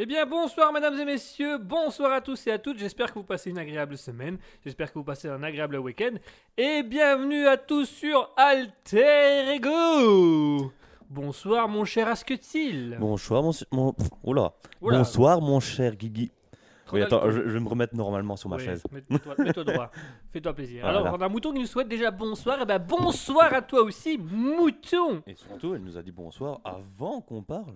Eh bien, bonsoir, mesdames et messieurs, bonsoir à tous et à toutes. J'espère que vous passez une agréable semaine. J'espère que vous passez un agréable week-end. Et bienvenue à tous sur Alter Ego. Bonsoir, mon cher Asketil. Bonsoir, mon. mon... Oula. Oula. Bonsoir, mon cher Guigui. Oui, attends, je, je vais me remettre normalement sur ma Oui, chaise. mets- Mets-toi droit. Fais-toi plaisir. Alors, on a un mouton qui nous souhaite déjà bonsoir. Et ben, bonsoir à toi aussi, mouton. Et surtout, elle nous a dit bonsoir avant qu'on parle.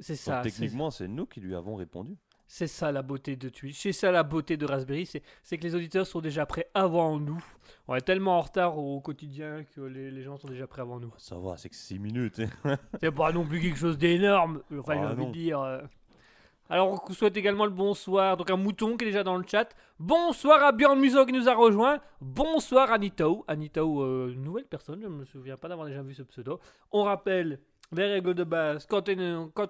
C'est ça. techniquement, c'est nous qui lui avons répondu. C'est ça la beauté de Twitch, c'est ça la beauté de Raspberry, c'est que les auditeurs sont déjà prêts avant nous. On est tellement en retard au quotidien que les, les gens sont déjà prêts avant nous. Ça va, c'est que 6 minutes. hein. C'est pas non plus quelque chose d'énorme, enfin Ah, de dire. euh. Alors on vous souhaite également le bonsoir, donc un mouton qui est déjà dans le chat. Bonsoir à Björn Muso qui nous a rejoint. Bonsoir à Nitao. Anitao, euh, nouvelle personne, je ne me souviens pas d'avoir déjà vu ce pseudo. On rappelle les règles de base quand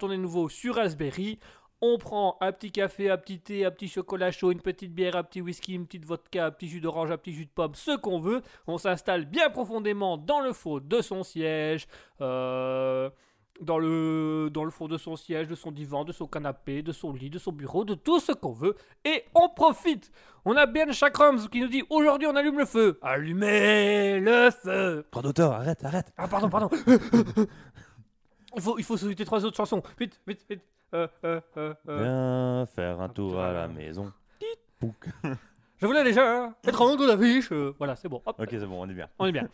on est, nouveau sur Raspberry. On prend un petit café, un petit thé, un petit chocolat chaud, une petite bière, un petit whisky, une petite vodka, un petit jus d'orange, un petit jus de pomme, ce qu'on veut. On s'installe bien profondément dans le faux de son siège, euh, dans, le, dans le fond de son siège, de son divan, de son canapé, de son lit, de son bureau, de tout ce qu'on veut. Et on profite. On a Ben Chakrams qui nous dit aujourd'hui on allume le feu. Allumez le feu. Droit d'auteur, arrête, arrête. Ah pardon, pardon. il faut, il faut sauter trois autres chansons. Vite, vite, vite. Euh, euh, euh, euh. Viens faire un tour à la maison. Pouc. Je voulais déjà hein, être en haut de l'affiche. voilà, c'est bon. Hop, Ok, c'est bon, on est bien. on est bien.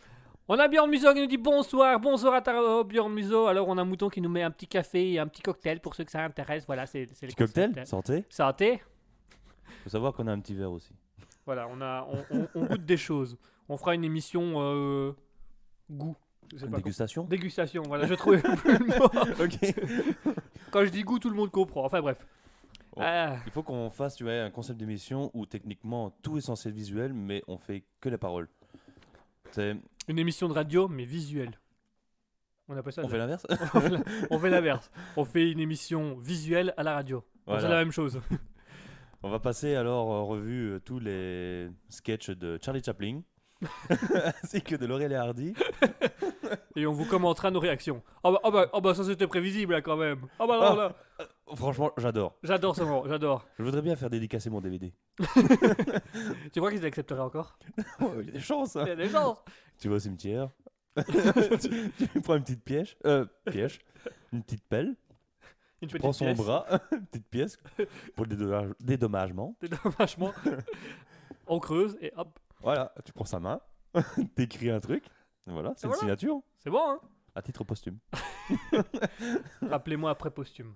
On a Björn Muso qui nous dit bonsoir, bonsoir à ta oh, Björn Muso. Alors on a Mouton qui nous met un petit café et un petit cocktail pour ceux que ça intéresse. Voilà, c'est les Petit cocktail, santé. Santé. Faut savoir qu'on a un petit verre aussi. Voilà, on a, on, on- on goûte des choses. On fera une émission goût. Dégustation Dégustation. Voilà, je trouvais plus le mot. Ok. Quand je dis goût, tout le monde comprend. Enfin bref. Oh. Ah, Il faut qu'on fasse tu vois, un concept d'émission où techniquement tout est censé être visuel, mais on fait que les paroles. C'est- une émission de radio, mais visuelle. On appelle ça. On de- fait l'inverse on fait la- l'inverse. On fait une émission visuelle à la radio. Voilà. C'est la même chose. On va passer alors en revue euh, tous les sketchs de Charlie Chaplin, ainsi que de Laurel et Hardy. Et on vous commentera nos réactions. Ah bah, ah bah, ah bah, ça c'était prévisible là, quand même. Ah bah non, Ah. là. Franchement, j'adore. J'adore ce moment, j'adore. Je voudrais bien faire dédicacer mon DVD. Tu crois qu'ils accepteraient encore? Il y a des chances. hein. Il y a des chances. Tu vas au cimetière, tu, tu prends une petite piège, euh, piège, une petite pelle, Une tu petite prends son pièce. bras, une petite pièce pour le dédommage- dédommagement. Dédommagement. on creuse et hop. Voilà, tu prends sa main, t'écris un truc. Voilà, c'est une voilà. signature C'est bon, hein à titre posthume. Rappelez-moi après posthume.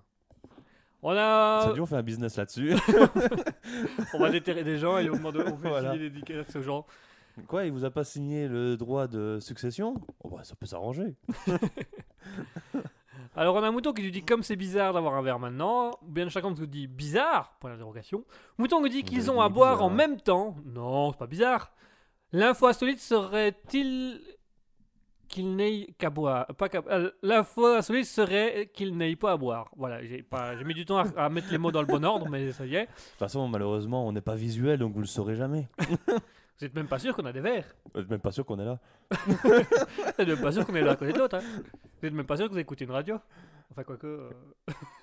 On a. Ça dit, on fait un business là-dessus. On va déterrer des gens et on, demande, on fait Voilà. signer des dédicaces aux gens. Quoi, il vous a pas signé le droit de succession? Oh, bah, Ça peut s'arranger. Alors on a mouton qui nous dit comme c'est bizarre d'avoir un verre maintenant. Bien chacun nous dit bizarre Point d'interrogation. Mouton nous dit qu'ils ont à boire bizarre. en même temps. Non, c'est pas bizarre. L'info insolite serait-il qu'il n'aille qu'à boire pas qu'à- euh, L'info insolite serait qu'il n'aille pas à boire. Voilà, j'ai pas, mis du temps à, à mettre les mots dans le bon ordre, mais ça y est. De toute façon, malheureusement, on n'est pas visuel, donc vous le saurez jamais. Vous êtes même pas sûr qu'on a des verres. Vous êtes même pas sûr qu'on est là. Vous êtes même pas sûr qu'on est là à côté de l'autre. hein. Vous êtes même pas sûr que vous écoutez une radio. Enfin, quoique. euh,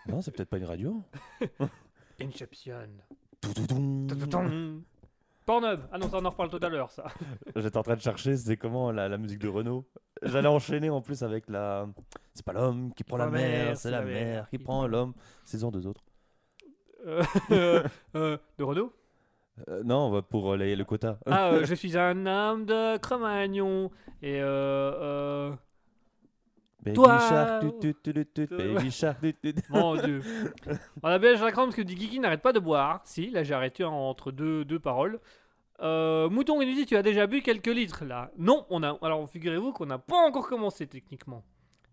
Non, c'est peut-être pas une radio. Inception. Toutoudou. Tududum. Pornhub. Ah non, ça on en reparle tout à l'heure, ça. J'étais en train de chercher, c'est comment la, la musique de Renault. J'allais enchaîner en plus avec la. C'est pas l'homme qui prend la mer, c'est la mer qui prend l'homme. En deux autres. Euh, euh, euh, de Renault Euh, non, on va pour les- le quota. Ah, je suis un homme de Cro-Magnon. Et euh. Baby Toi- shark, baby tut. Mon dieu. On a bien Jacques Rams qui dit Kiki n'arrête pas de boire. Si, là j'ai arrêté entre deux, deux paroles. Euh, Mouton, il nous dit Tu as déjà bu quelques litres là Non, on a. Alors figurez-vous qu'on n'a pas encore commencé techniquement.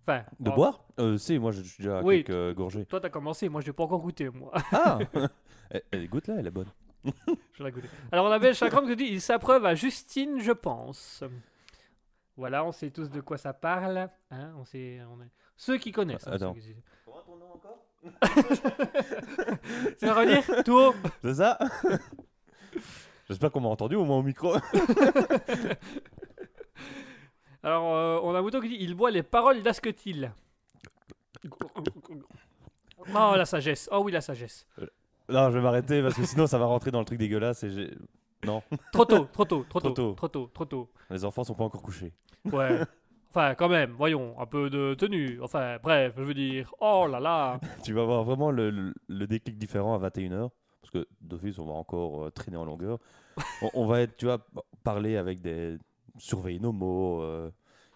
Enfin. De boire? Euh, Si, moi je suis déjà Oui. quelques euh, gorgées. Toi t'as commencé, moi j'ai pas encore goûté moi. Ah elle, elle goûte là, elle est bonne. Je la goûter. Alors on avait Chakram qui dit il s'appreuve à Justine, je pense. Voilà, on sait tous de quoi ça parle. Hein, on sait, on est... Ceux qui connaissent. hein, Attends. ceux qui- Tu vas redire? Tout haut C'est ça? J'espère qu'on m'a entendu au moins au micro. Alors on a mouton qui dit il boit les paroles d'Asketil. Oh, la sagesse. Oh oui, la sagesse. Non, je vais m'arrêter parce que sinon ça va rentrer dans le truc dégueulasse et j'ai. Non, Trop tôt, trop tôt, trop Trop tôt, tôt. trop tôt, trop tôt. les enfants sont pas encore couchés. Ouais. Enfin, quand même, voyons, un peu de tenue. Enfin, bref, je veux dire, oh là là. Tu vas avoir vraiment le, le- le déclic différent à 21h. Parce que d'office, on va encore euh, traîner en longueur. on, on va être, tu vois, parler avec des. surveiller nos mots. euh,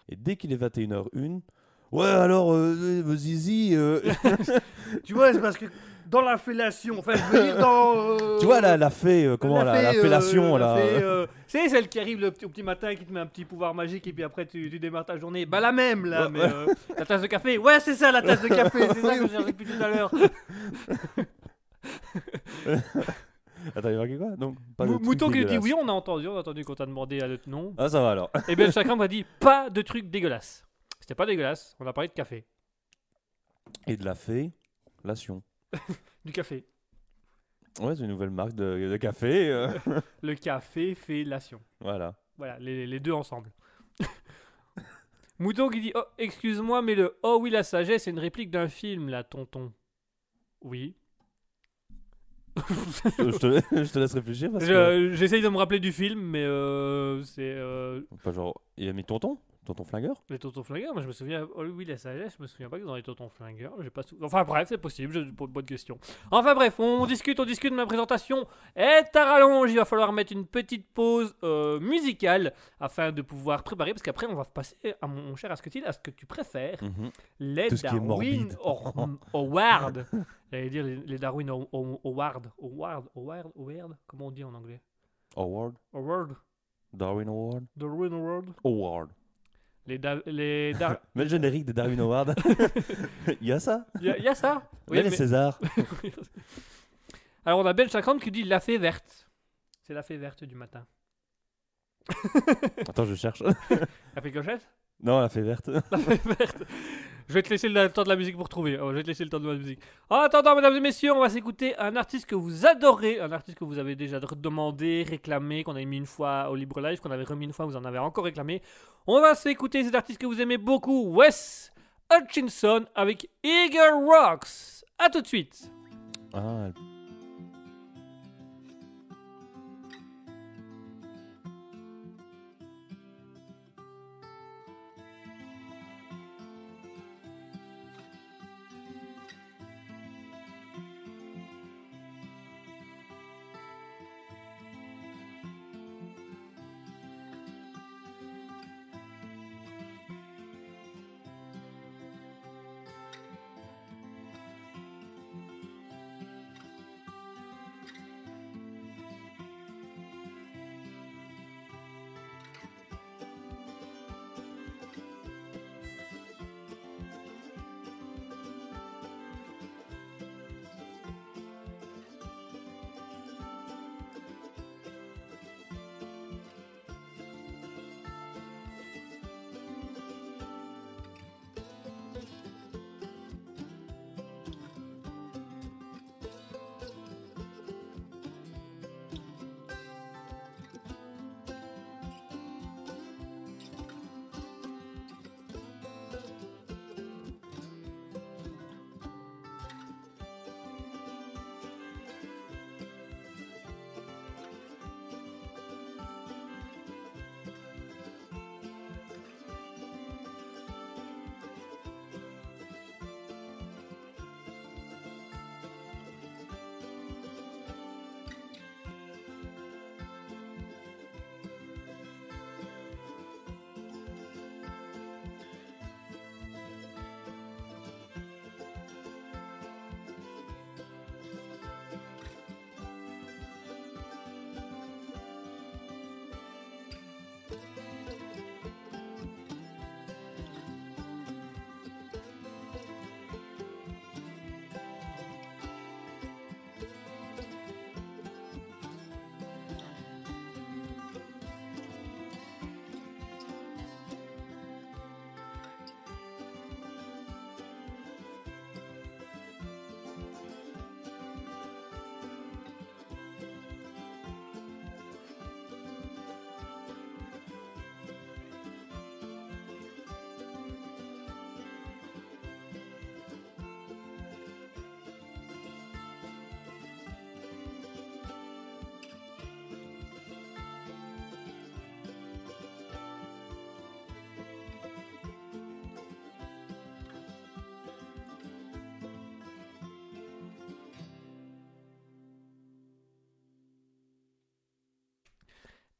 et dès qu'il est 21h01, ouais, alors, euh, euh, Zizi, euh, Tu vois, c'est parce que dans la fellation, enfin, je veux dire dans. euh, tu vois, la, la fée, euh, comment, la, la fée, euh, fellation, la là. fée, euh, C'est celle qui arrive le petit, au petit matin, qui te met un petit pouvoir magique et puis après tu, tu démarres ta journée. Bah la même là, Ouais, mais ouais. euh, la tasse de café. Ouais, c'est ça la tasse de café, c'est ça que j'ai depuis tout à l'heure. Attends, il y a marqué quoi? Donc, pas de Mou- truc Mouton qui dit dégueulasse. oui, on a entendu, on a entendu qu'on t'a demandé à notre nom. Ah, ça va alors. Et bien chacun m'a dit pas de trucs dégueulasses. C'était pas dégueulasse, on a parlé de café. Et de la fée, lation. Du café. Ouais, c'est une nouvelle marque de, de café. euh, Le café fellation. voilà. Voilà, les, les deux ensemble. Mouton qui dit Oh, excuse-moi, mais le Oh oui, la sagesse, c'est une réplique d'un film, là, tonton. Oui. Je, te, je te laisse réfléchir parce que. Je- J'essaye de me rappeler du film, mais euh, c'est. euh, Pas genre, il a mis tonton Tonton flingueur? Les tontons flingueurs, moi je me souviens. Oh oui, la sagesse, je me souviens pas que dans les tontons flingueurs. J'ai pas sou- Enfin bref, c'est possible, je... bonne question. Enfin bref, on discute, on discute, ma présentation est à rallonge. Il va falloir mettre une petite pause euh, musicale afin de pouvoir préparer, parce qu'après on va passer à mon, cher Asketil, à ce que tu préfères. Mhm. Les Tout Darwin Award. J'allais dire les, les Darwin Aw- Aw- Award. Award. Award. Award. Comment on dit en anglais? Award Award. Darwin Award Darwin Award. Award. Les, da- les Dar- Mais le générique de Darwin Award. Il y a ça Il y, a- il y a ça Il y a les mais- Césars. Alors on a Ben 50 qui dit la fée verte. C'est la fée verte du matin. Attends, je cherche. La fée clochette Non, la fée verte. La fée verte. Je vais te laisser le temps de la musique pour trouver. Oh, je vais te laisser le temps de la musique. En attendant, mesdames et messieurs, on va s'écouter un artiste que vous adorez, un artiste que vous avez déjà demandé, réclamé, qu'on avait mis une fois au Libre Live, qu'on avait remis une fois, vous en avez encore réclamé. On va s'écouter cet artiste que vous aimez beaucoup, Wes Hutchinson avec Eagle Rocks. A tout de suite. Ah,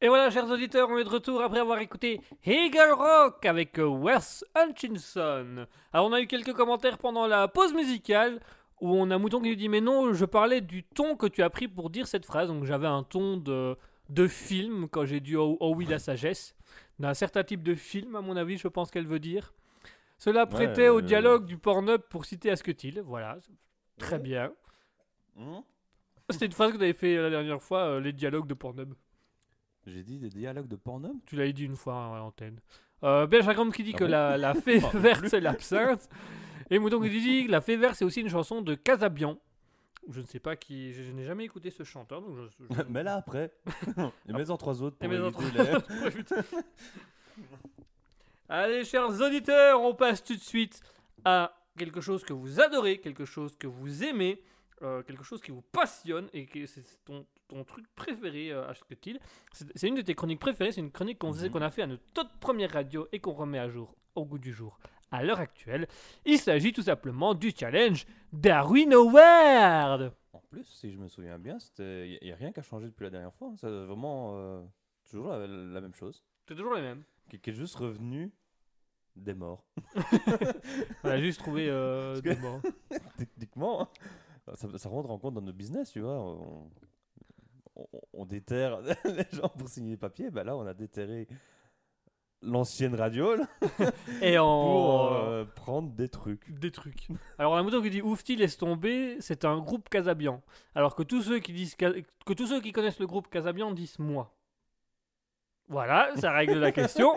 Et voilà, chers auditeurs, on est de retour après avoir écouté Eagle Rock avec euh, Wes Hutchinson. Alors, on a eu quelques commentaires pendant la pause musicale où on a Mouton qui nous dit Mais non, je parlais du ton que tu as pris pour dire cette phrase. Donc, j'avais un ton de, de film quand j'ai dit Oh, oh oui, la sagesse. D'un certain type de film, à mon avis, je pense qu'elle veut dire. Cela prêtait au euh, dialogue du Pornhub pour citer Asketil. Voilà, très bien. Hmm C'était une phrase que tu avais fait la dernière fois, euh, les dialogues de Pornhub. J'ai dit des dialogues de Pornhub Tu l'avais dit une fois hein, à l'antenne. Euh, qui dit Ah que bon la, la fée verte c'est l'absinthe. Et Mouton qui dit que la fée verte c'est aussi une chanson de Casabian. Je ne sais pas qui. Je, je n'ai jamais écouté ce chanteur. Donc je, je- Mais là après. Et mets-en trois autres pour Et éviter les- Allez, chers auditeurs, on passe tout de suite à quelque chose que vous adorez, quelque chose que vous aimez, euh, quelque chose qui vous passionne et que c'est ton, ton truc préféré, euh, Ashketil. C'est c'est une de tes chroniques préférées, c'est une chronique qu'on faisait- Mhm. qu'on a fait à notre toute première radio et qu'on remet à jour au goût du jour à l'heure actuelle. Il s'agit tout simplement du challenge Darwin Award. En plus, si je me souviens bien, il n'y a rien qui a changé depuis la dernière fois. hein. C'est vraiment euh, toujours la, la même chose. C'est toujours les mêmes. Qui, est juste revenu des morts. On a juste trouvé euh, des morts. Techniquement, hein, ça, ça rentre en compte dans notre business, tu vois. On, on- on déterre les gens pour signer les papiers. Ben là, on a déterré l'ancienne radio là, Et en. pour euh, prendre des trucs. des trucs. Alors on a un mouton qui dit Oufti laisse tomber, c'est un groupe Casabian. Alors que tous ceux qui disent que tous ceux qui connaissent le groupe Casabian disent moi. Voilà, ça règle la question.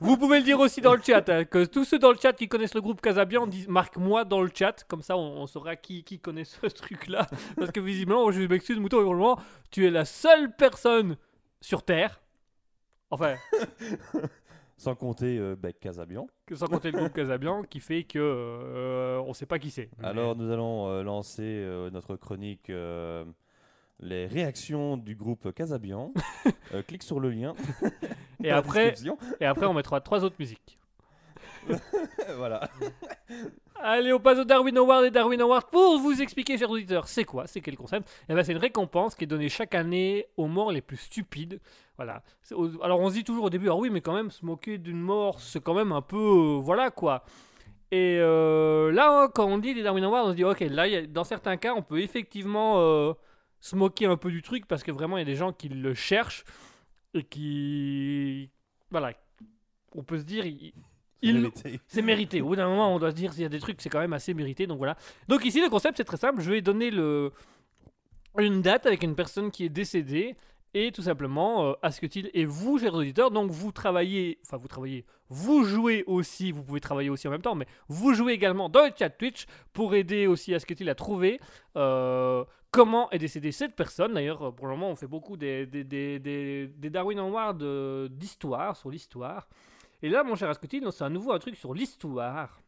Vous pouvez le dire aussi dans le chat, hein, que tous ceux dans le chat qui connaissent le groupe Casabian disent marque moi dans le chat, comme ça on, on saura qui, qui connaît ce truc-là. Parce que visiblement, je m'excuse mouton, vraiment, tu es la seule personne sur Terre, enfin, Sans compter euh, ben, Casabian. sans compter le groupe Casabian, qui fait que euh, on sait pas qui c'est. Alors, nous allons euh, lancer notre chronique Les réactions du groupe Casabian. Euh, clique sur le lien. Et après. Et après, on mettra trois autres musiques. voilà. Allez, on passe au Darwin Award et Darwin Award pour vous expliquer, chers auditeurs, c'est quoi, c'est quel concept? Eh ben, c'est une récompense qui est donnée chaque année aux morts les plus stupides. Voilà. Alors, on se dit toujours au début, ah oui, mais quand même, se moquer d'une mort, c'est quand même un peu. euh, voilà quoi. Et euh, là, hein, quand on dit les Darwin Awards, on se dit, ok, là, a- dans certains cas, on peut effectivement euh, se moquer un peu du truc parce que vraiment, il y a des gens qui le cherchent et qui. Voilà. On peut se dire, Vérité. c'est mérité. Au bout d'un moment, on doit se dire s'il y a des trucs, c'est quand même assez mérité. Donc voilà. Donc ici, le concept, c'est très simple. Je vais donner le... une date avec une personne qui est décédée. Et tout simplement, euh, Asketil et vous, chers auditeurs, donc vous travaillez, enfin vous travaillez, vous jouez aussi, vous pouvez travailler aussi en même temps, mais vous jouez également dans le chat Twitch pour aider aussi Asketil à trouver euh, comment est décédée cette personne. D'ailleurs, euh, pour le moment, on fait beaucoup des, des, des, des- des Darwin Awards euh, d'histoire, sur l'histoire. Et là, mon cher Asketil, c'est à nouveau un truc sur l'histoire.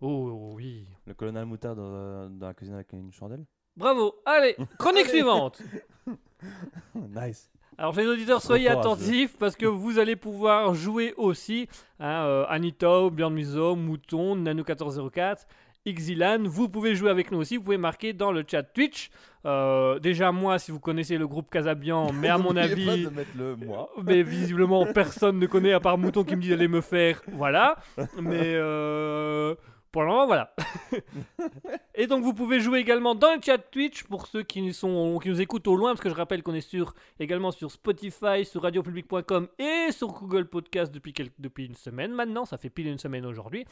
Oh oui. Le colonel Moutarde dans, dans la cuisine avec une chandelle? Bravo. Allez, chronique Allez. suivante. Nice. Alors, les auditeurs, soyez attentifs parce que vous allez pouvoir jouer aussi. Hein, euh, Anito, Björn Muso, Mouton, Nano1404, Xilan. Vous pouvez jouer avec nous aussi. Vous pouvez marquer dans le chat Twitch. Euh, déjà, moi, si vous connaissez le groupe Casabian, mais à mon pas avis. de mettre le moi. Mais visiblement, personne ne connaît à part Mouton qui me dit d'aller me faire. Voilà. Mais euh, voilà. Et donc, vous pouvez jouer également dans le chat Twitch pour ceux qui nous, sont, qui nous écoutent au loin, parce que je rappelle qu'on est sur, également sur Spotify, sur radiopublic.com et sur Google Podcast depuis, quel- depuis une semaine maintenant. Ça fait pile une semaine aujourd'hui.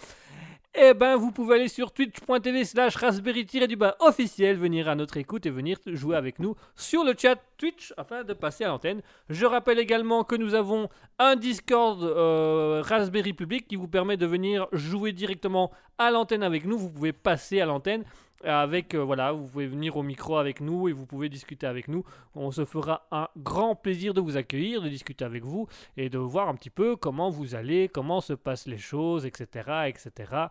Et ben, vous pouvez aller sur twitch.tv slash raspberry-du-bas officiel, venir à notre écoute et venir jouer avec nous sur le chat Twitch afin de passer à l'antenne. Je rappelle également que nous avons un Discord euh, Raspberry Public qui vous permet de venir jouer directement à l'antenne avec nous. Vous pouvez passer à l'antenne avec euh, voilà, vous pouvez venir au micro avec nous et vous pouvez discuter avec nous. On se fera un grand plaisir de vous accueillir, de discuter avec vous et de voir un petit peu comment vous allez, comment se passent les choses, etc., etc.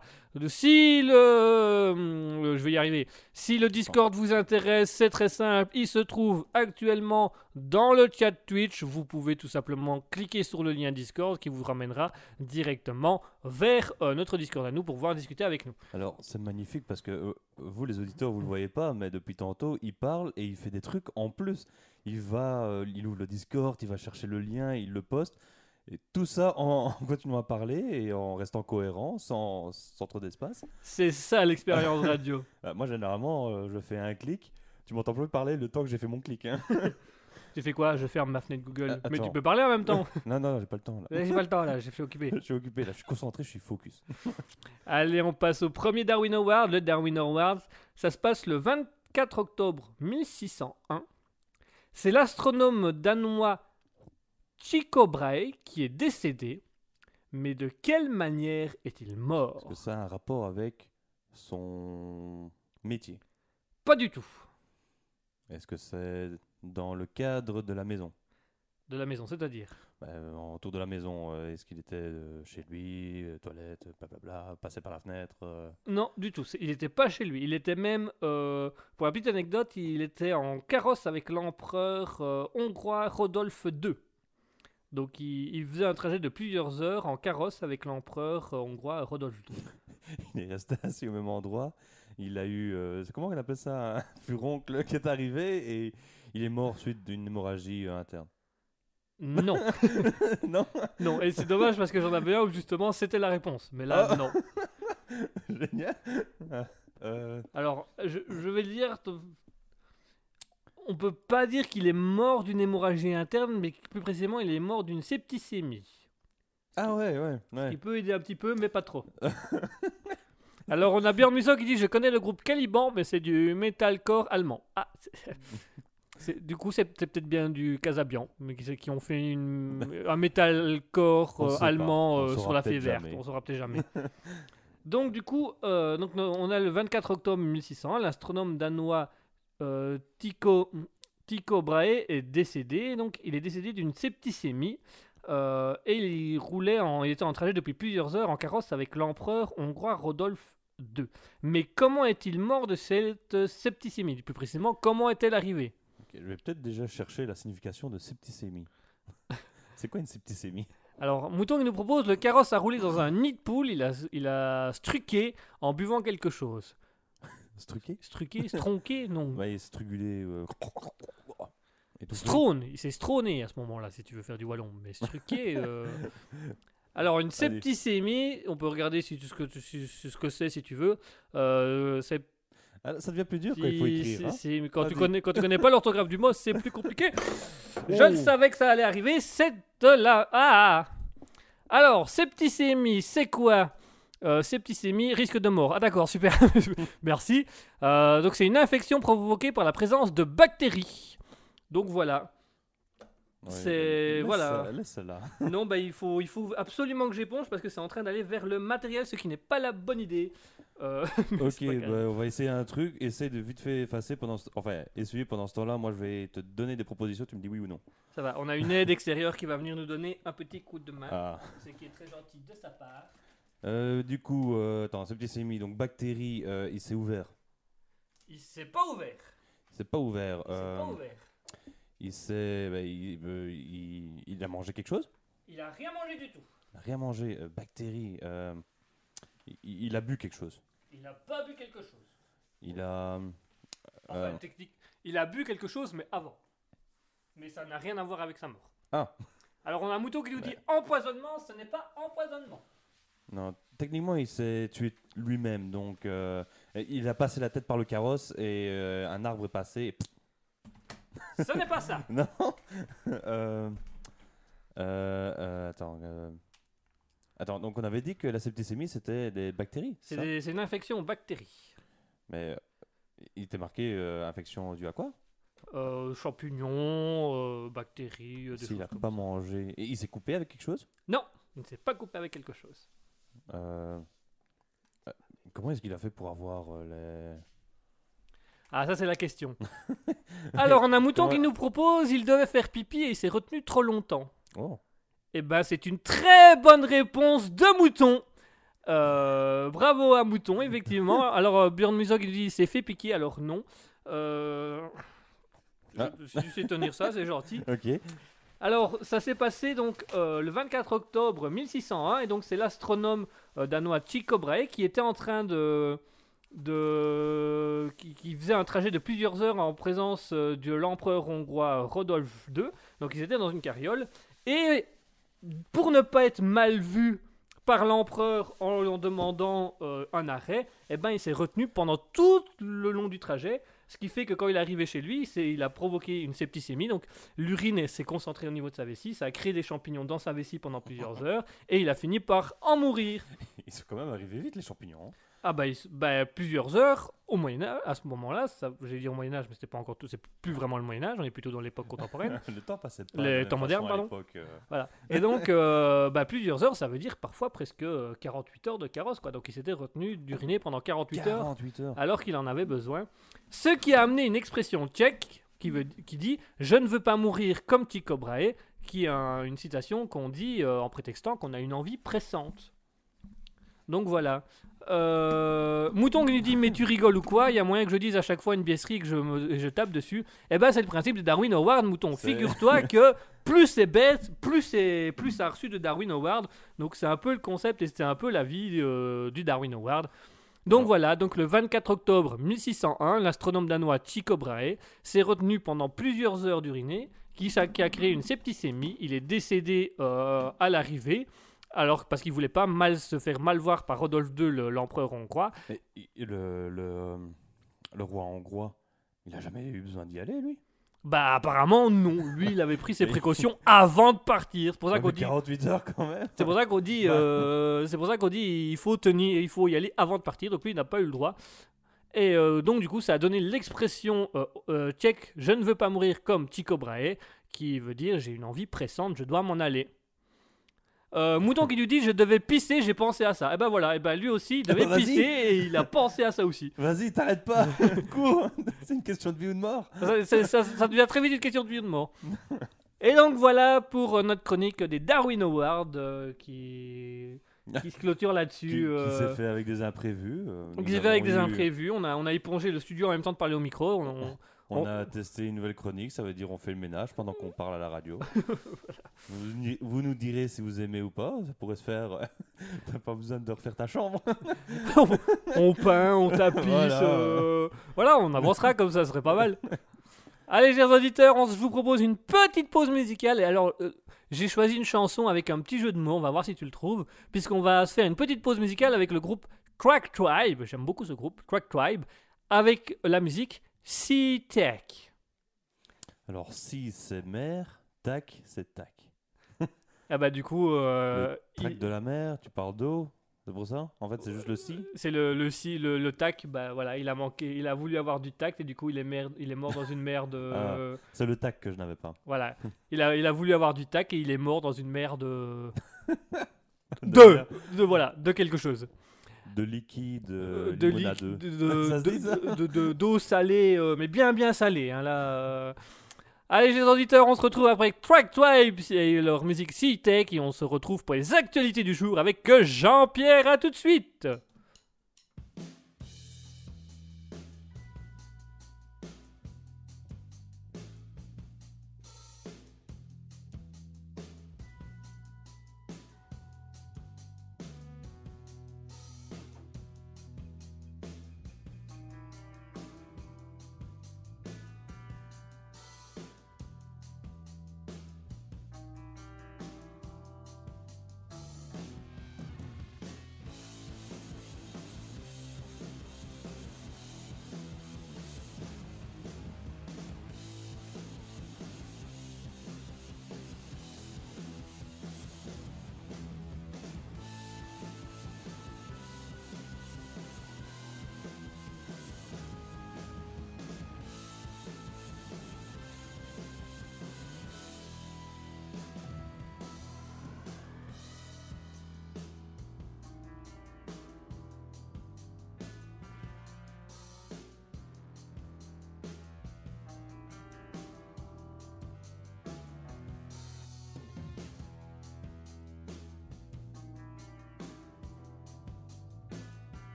Si le, hum, je vais y arriver. Si le Discord vous intéresse, c'est très simple. Il se trouve actuellement dans le chat Twitch, vous pouvez tout simplement cliquer sur le lien Discord qui vous ramènera directement vers euh, notre Discord à nous pour pouvoir discuter avec nous. Alors, c'est magnifique parce que euh, vous, les auditeurs, vous le voyez pas, mais depuis tantôt, il parle et il fait des trucs en plus. Il va, euh, il ouvre le Discord, il va chercher le lien, il le poste. Et tout ça en, en continuant à parler et en restant cohérent, sans, sans trop d'espace. C'est ça l'expérience radio. Moi, généralement, je fais un clic. Tu m'entends plus parler le temps que j'ai fait mon clic. Hein. tu fais quoi? Je ferme ma fenêtre Google. Euh, Mais tu peux parler en même temps. non, non, j'ai pas le temps. Là. J'ai pas le temps là, j'ai fait occuper. Je suis occupé, là. Je suis concentré, je suis focus. Allez, on passe au premier Darwin Award. Le Darwin Award, ça se passe le 24 octobre 1601. C'est l'astronome danois Tycho Brahe qui est décédé. Mais de quelle manière est-il mort? Est-ce que ça a un rapport avec son métier Pas du tout. Est-ce que c'est dans le cadre de la maison De la maison, c'est-à-dire? Bah, euh, Autour de la maison, euh, est-ce qu'il était euh, chez lui, euh, toilette, blablabla, passé par la fenêtre Non, du tout. Il n'était pas chez lui. Il était même, pour la petite anecdote, il était en carrosse avec l'empereur hongrois Rodolphe II. Donc il, il faisait un trajet de plusieurs heures en carrosse avec l'empereur hongrois Rodolphe II. Il est resté assis au même endroit. Il a eu, comment on appelle ça, un furoncle qui est arrivé et il est mort suite d'une hémorragie euh, interne. Non, non non. Et c'est dommage parce que j'en avais un où justement c'était la réponse. Mais là, Ah. non. Génial Ah, euh, Alors, je, je vais dire. t- On peut pas dire qu'il est mort d'une hémorragie interne, mais plus précisément, il est mort d'une septicémie. Ah ouais, ouais, ouais. Il peut aider un petit peu, mais pas trop. Alors, on a Björn Musso qui dit Je connais le groupe Caliban, mais c'est du metalcore allemand. Ah, c'est- du coup, c'est peut-être bien du Casabian, mais qui, qui ont fait une, un metalcore euh, allemand euh, sur la fée verte. jamais. On saura peut-être jamais. donc, du coup, euh, donc, on a le 24 octobre 1600, l'astronome danois euh, Tycho, Tycho Brahe est décédé. Donc, il est décédé d'une septicémie. Euh, et il roulait en, il était en trajet depuis plusieurs heures en carrosse avec l'empereur hongrois Rodolphe II. Mais comment est-il mort de cette septicémie? Plus précisément, comment est-elle arrivée? Je vais peut-être déjà chercher la signification de septicémie. c'est quoi une septicémie? Alors, Mouton il nous propose le carrosse a roulé dans un nid de poule, il a, il a struqué en buvant quelque chose. Struqué? Struqué, stronqué, non. Ouais, strugulé. euh, et tout ça. Strone, il s'est stroné à ce moment-là, si tu veux faire du wallon. Mais struqué. euh, Alors, une septicémie, on peut regarder si tu- ce que tu- si- si- ce que c'est si tu veux. Euh, c'est Ah, ça devient plus dur quand il faut Si- écrire. hein. si- mais quand, tu connais, quand tu connais pas l'orthographe du mot, c'est plus compliqué. Je Oh. le savais que ça allait arriver. C'est de la. Ah Alors, septicémie, c'est quoi? Euh, Septicémie, risque de mort. Ah, d'accord, super. Merci. Euh, donc, c'est une infection provoquée par la présence de bactéries. Donc, voilà. Ouais, c'est- voilà. ça là. Non, bah, il, faut, il faut absolument que j'éponge parce que c'est en train d'aller vers le matériel, ce qui n'est pas la bonne idée. Euh, Ok, bah, on va essayer un truc. Essaye de vite fait effacer pendant ce... Enfin, essuyer pendant ce temps-là. Moi, je vais te donner des propositions. Tu me dis oui ou non. Ça va, on a une aide extérieure qui va venir nous donner un petit coup de main. Ah. Ce qui est très gentil de sa part. Euh, du coup, euh, attends, septicémie, donc bactérie, il s'est ouvert. Il s'est pas ouvert. C'est pas ouvert. Il s'est pas ouvert. il s'est, bah, il, il- il a mangé quelque chose? Il a rien mangé du tout. Il a rien mangé. bactérie. Il, il a bu quelque chose. Il n'a pas bu quelque chose. Il a. Enfin, euh, technique. Il a bu quelque chose, mais avant. Mais ça n'a rien à voir avec sa mort. Ah. Alors on a un mouton qui nous dit empoisonnement, ce n'est pas empoisonnement. non, techniquement, il s'est tué lui-même. Donc, euh, il a passé la tête par le carrosse et euh, un arbre est passé. et Ce n'est pas ça. non. Euh, attends. Attends, donc on avait dit que la septicémie c'était des bactéries. C'est ça des- c'est une infection aux bactéries. Mais euh, il était marqué euh, infection due à quoi? Euh, champignons, euh, bactéries, euh, des S'il choses n'a comme pas ça. mangé. Et il s'est coupé avec quelque chose? Non, il ne s'est pas coupé avec quelque chose. Euh, euh, Comment est-ce qu'il a fait pour avoir euh, les. Ah, ça c'est la question. Alors, on a un mouton qui nous propose, il devait faire pipi et il s'est retenu trop longtemps. Oh Eh ben, c'est une très bonne réponse de mouton. Euh, bravo à mouton, effectivement. Alors, euh, Björn Musog dit, il s'est fait piquer, alors non. Euh, Ah. Si tu sais tenir ça, c'est gentil. Ok. Alors, ça s'est passé donc euh, le 24 octobre 1601, et donc c'est l'astronome euh, danois Tycho Brahe qui était en train de. de qui, qui faisait un trajet de plusieurs heures en présence de l'empereur hongrois Rodolphe II. Donc, ils étaient dans une carriole. Et pour ne pas être mal vu par l'empereur en lui en demandant euh, un arrêt, eh ben, il s'est retenu pendant tout le long du trajet. Ce qui fait que quand il est arrivé chez lui, c'est, il a provoqué une septicémie. Donc l'urine s'est concentrée au niveau de sa vessie. Ça a créé des champignons dans sa vessie pendant plusieurs heures. Et il a fini par en mourir. Ils sont quand même arrivés vite, les champignons. hein. Ah bah, bah, plusieurs heures au Moyen-Âge. À ce moment-là, j'ai dit au Moyen-Âge, mais c'était pas encore tout. C'est plus vraiment le Moyen-Âge. On est plutôt dans l'époque contemporaine. le temps passait pas. La même temps à pardon. euh. Voilà. Et donc, euh, bah, plusieurs heures, ça veut dire parfois presque euh, 48 heures de carrosse. Quoi. Donc il s'était retenu d'uriner pendant 48 heures 48 heures. alors qu'il en avait besoin. Ce qui a amené une expression tchèque qui, veut, qui dit Je ne veux pas mourir comme Tycho Brahe, qui est un- une citation qu'on dit euh, en prétextant qu'on a une envie pressante. Donc voilà. Euh, Mouton qui nous dit Mais tu rigoles ou quoi? Il y a moyen que je dise à chaque fois une biaiserie que je, me- je tape dessus. Eh ben, c'est le principe de Darwin Award, Mouton. C'est- Figure-toi que plus c'est bête, plus, c'est, plus ça a reçu de Darwin Award. Donc c'est un peu le concept et c'était un peu la vie euh, du Darwin Award. Donc Ouais. voilà, donc le 24 octobre 1601, l'astronome danois Tycho Brahe s'est retenu pendant plusieurs heures d'uriner, qui a créé une septicémie. Il est décédé euh, à l'arrivée, alors parce qu'il voulait pas mal se faire mal voir par Rodolphe II, le- l'empereur hongrois. Mais le, le, le roi hongrois, il a jamais eu besoin d'y aller, lui? Bah apparemment non, lui il avait pris ses précautions avant de partir. C'est pour ça qu'on dit 48 heures quand même. C'est pour ça qu'on dit, euh, c'est pour ça qu'on dit, il faut tenir, il faut y aller avant de partir. Donc lui, il n'a pas eu le droit. Et euh, donc du coup, ça a donné l'expression euh, tchèque "je ne veux pas mourir comme Tycho Brahe", qui veut dire j'ai une envie pressante, je dois m'en aller. Euh, Mouton qui lui dit je devais pisser, j'ai pensé à ça. Et ben voilà, et ben lui aussi il devait pisser et il a pensé à ça aussi. Vas-y, t'arrêtes pas. Cours. C'est une question de vie ou de mort. Ça, ça- ça- ça devient très vite une question de vie ou de mort. Et donc voilà pour euh, notre chronique des Darwin Awards euh, qui, qui se clôture là-dessus. Qui, qui euh, s'est fait avec des imprévus. qui nous s'est fait avec des imprévus. On a, on a épongé le studio en même temps de parler au micro. On- on- On On- a testé une nouvelle chronique, ça veut dire on fait le ménage pendant qu'on parle à la radio. vous, nous direz si vous aimez ou pas, ça pourrait se faire. T'as pas besoin de refaire ta chambre. on peint, on tapisse. Voilà. euh, voilà, on avancera comme ça, ce serait pas mal. Allez, chers auditeurs, on, je vous propose une petite pause musicale. Et alors, euh, j'ai choisi une chanson avec un petit jeu de mots. On va voir si tu le trouves. Puisqu'on va se faire une petite pause musicale avec le groupe Crack Tribe. J'aime beaucoup ce groupe, Crack Tribe. Avec la musique Tech. Alors si c'est mer, tac, c'est tac. Ah bah, du coup, euh, Trac il- de la mer, tu parles d'eau, c'est pour ça? En fait, c'est juste le si. C'est le, le, si, le, le tac, bah voilà, il a manqué, il a voulu avoir du tact et du coup il est, mer- il est mort dans une mer de. Ah. C'est le tac que je n'avais pas. Voilà, il a, il a voulu avoir du tac et il est mort dans une mer de. De, de, de voilà, de quelque chose. De liquide, Euh, euh, de, limonade. liq- de, d'eau salée, euh, mais bien bien salée. Hein, là. Allez, les auditeurs, on se retrouve après Track Tribe et leur musique Sea Tech et on se retrouve pour les actualités du jour avec Jean-Pierre. À tout de suite.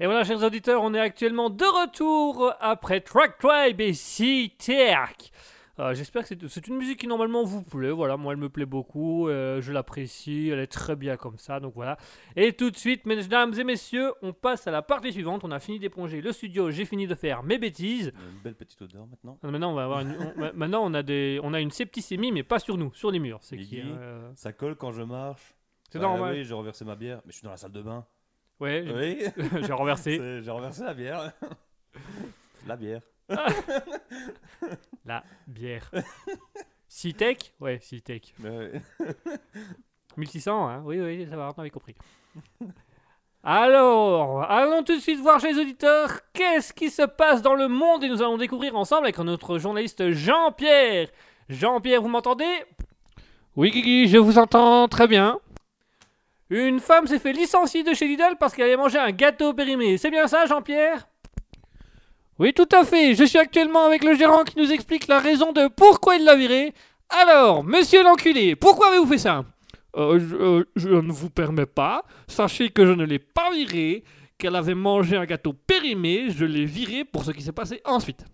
Et voilà, chers auditeurs, on est actuellement de retour après Track Tribe et C-Tech. Euh, J'espère que c'est- une musique qui normalement vous plaît. Voilà, moi elle me plaît beaucoup, euh, je l'apprécie, elle est très bien comme ça. Donc voilà. Et tout de suite, mesdames et messieurs, on passe à la partie suivante. On a fini d'éponger le studio, j'ai fini de faire mes bêtises. Il y a une belle petite odeur maintenant. Euh, Maintenant, on va avoir une, on- ma- maintenant on a des, on a une septicémie, mais pas sur nous, sur les murs. C'est qui, Guigui. euh, Ça colle quand je marche. C'est Ouais, normal. Oui, j'ai renversé ma bière, mais je suis dans la salle de bain. Ouais, Oui. j'ai renversé J'ai renversé la bière. la bière. la bière. C-Tech Ouais, C-Tech. Ouais. 1600, hein Oui, oui, ça va, on avait compris. Alors, allons tout de suite voir chez les auditeurs qu'est-ce qui se passe dans le monde et nous allons découvrir ensemble avec notre journaliste Jean-Pierre. Jean-Pierre, vous m'entendez? Oui, Guigui, je vous entends très bien. Une femme s'est fait licencier de chez Lidl parce qu'elle avait mangé un gâteau périmé. C'est bien ça, Jean-Pierre? Oui, tout à fait. Je suis actuellement avec le gérant qui nous explique la raison de pourquoi il l'a viré. Alors, monsieur l'enculé, pourquoi avez-vous fait ça? Euh, je, euh, je ne vous permets pas. Sachez que je ne l'ai pas virée, qu'elle avait mangé un gâteau périmé. Je l'ai virée pour ce qui s'est passé ensuite.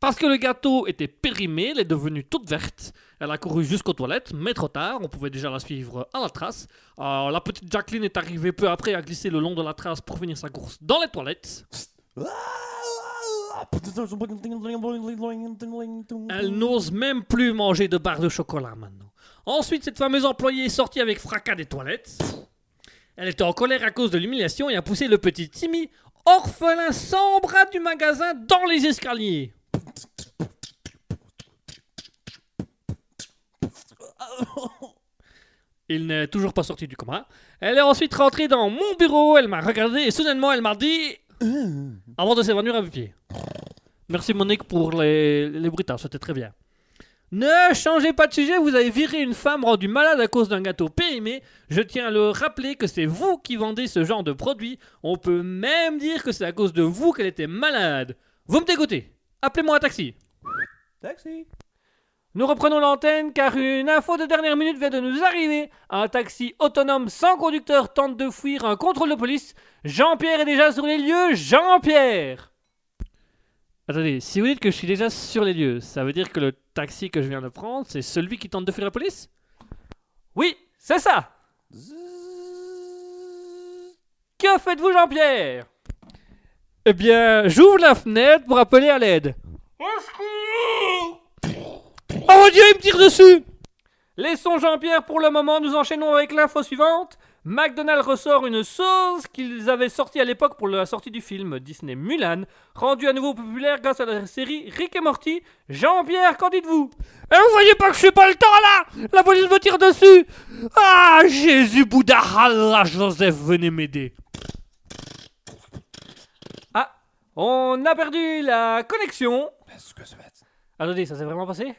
Parce que le gâteau était périmé, elle est devenue toute verte. Elle a couru jusqu'aux toilettes, mais trop tard, on pouvait déjà la suivre à la trace. Alors, la petite Jacqueline est arrivée peu après à glisser le long de la trace pour finir sa course dans les toilettes. Elle n'ose même plus manger de barres de chocolat maintenant. Ensuite, cette fameuse employée est sortie avec fracas des toilettes. Elle était en colère à cause de l'humiliation et a poussé le petit Timmy, orphelin sans bras du magasin, dans les escaliers. Il n'est toujours pas sorti du coma. Elle est ensuite rentrée dans mon bureau, elle m'a regardé et soudainement elle m'a dit avant de s'évanouir à mes pieds. Merci Monique pour les, les bruitages, c'était très bien. Ne changez pas de sujet, vous avez viré une femme rendue malade à cause d'un gâteau périmé. Je tiens à le rappeler que c'est vous qui vendez ce genre de produit. On peut même dire que c'est à cause de vous qu'elle était malade. Vous me dégoûtez. Appelez-moi un taxi. Taxi. Nous reprenons l'antenne car une info de dernière minute vient de nous arriver. Un taxi autonome sans conducteur tente de fuir un contrôle de police. Jean-Pierre est déjà sur les lieux. Jean-Pierre Attendez, si vous dites que je suis déjà sur les lieux, ça veut dire que le taxi que je viens de prendre, c'est celui qui tente de fuir la police? Oui, c'est ça Que faites-vous, Jean-Pierre? Eh bien, j'ouvre la fenêtre pour appeler à l'aide. Oh mon dieu, il me tire dessus Laissons Jean-Pierre pour le moment, nous enchaînons avec l'info suivante. McDonald's ressort une sauce qu'ils avaient sortie à l'époque pour la sortie du film Disney Mulan, rendue à nouveau populaire grâce à la série Rick et Morty. Jean-Pierre, qu'en dites-vous? Eh, Vous voyez pas que je suis pas le temps là? La police me tire dessus Ah, Jésus, Bouddha, Allah, Joseph, venez m'aider. Ah, on a perdu la connexion. Attendez, ça s'est vraiment passé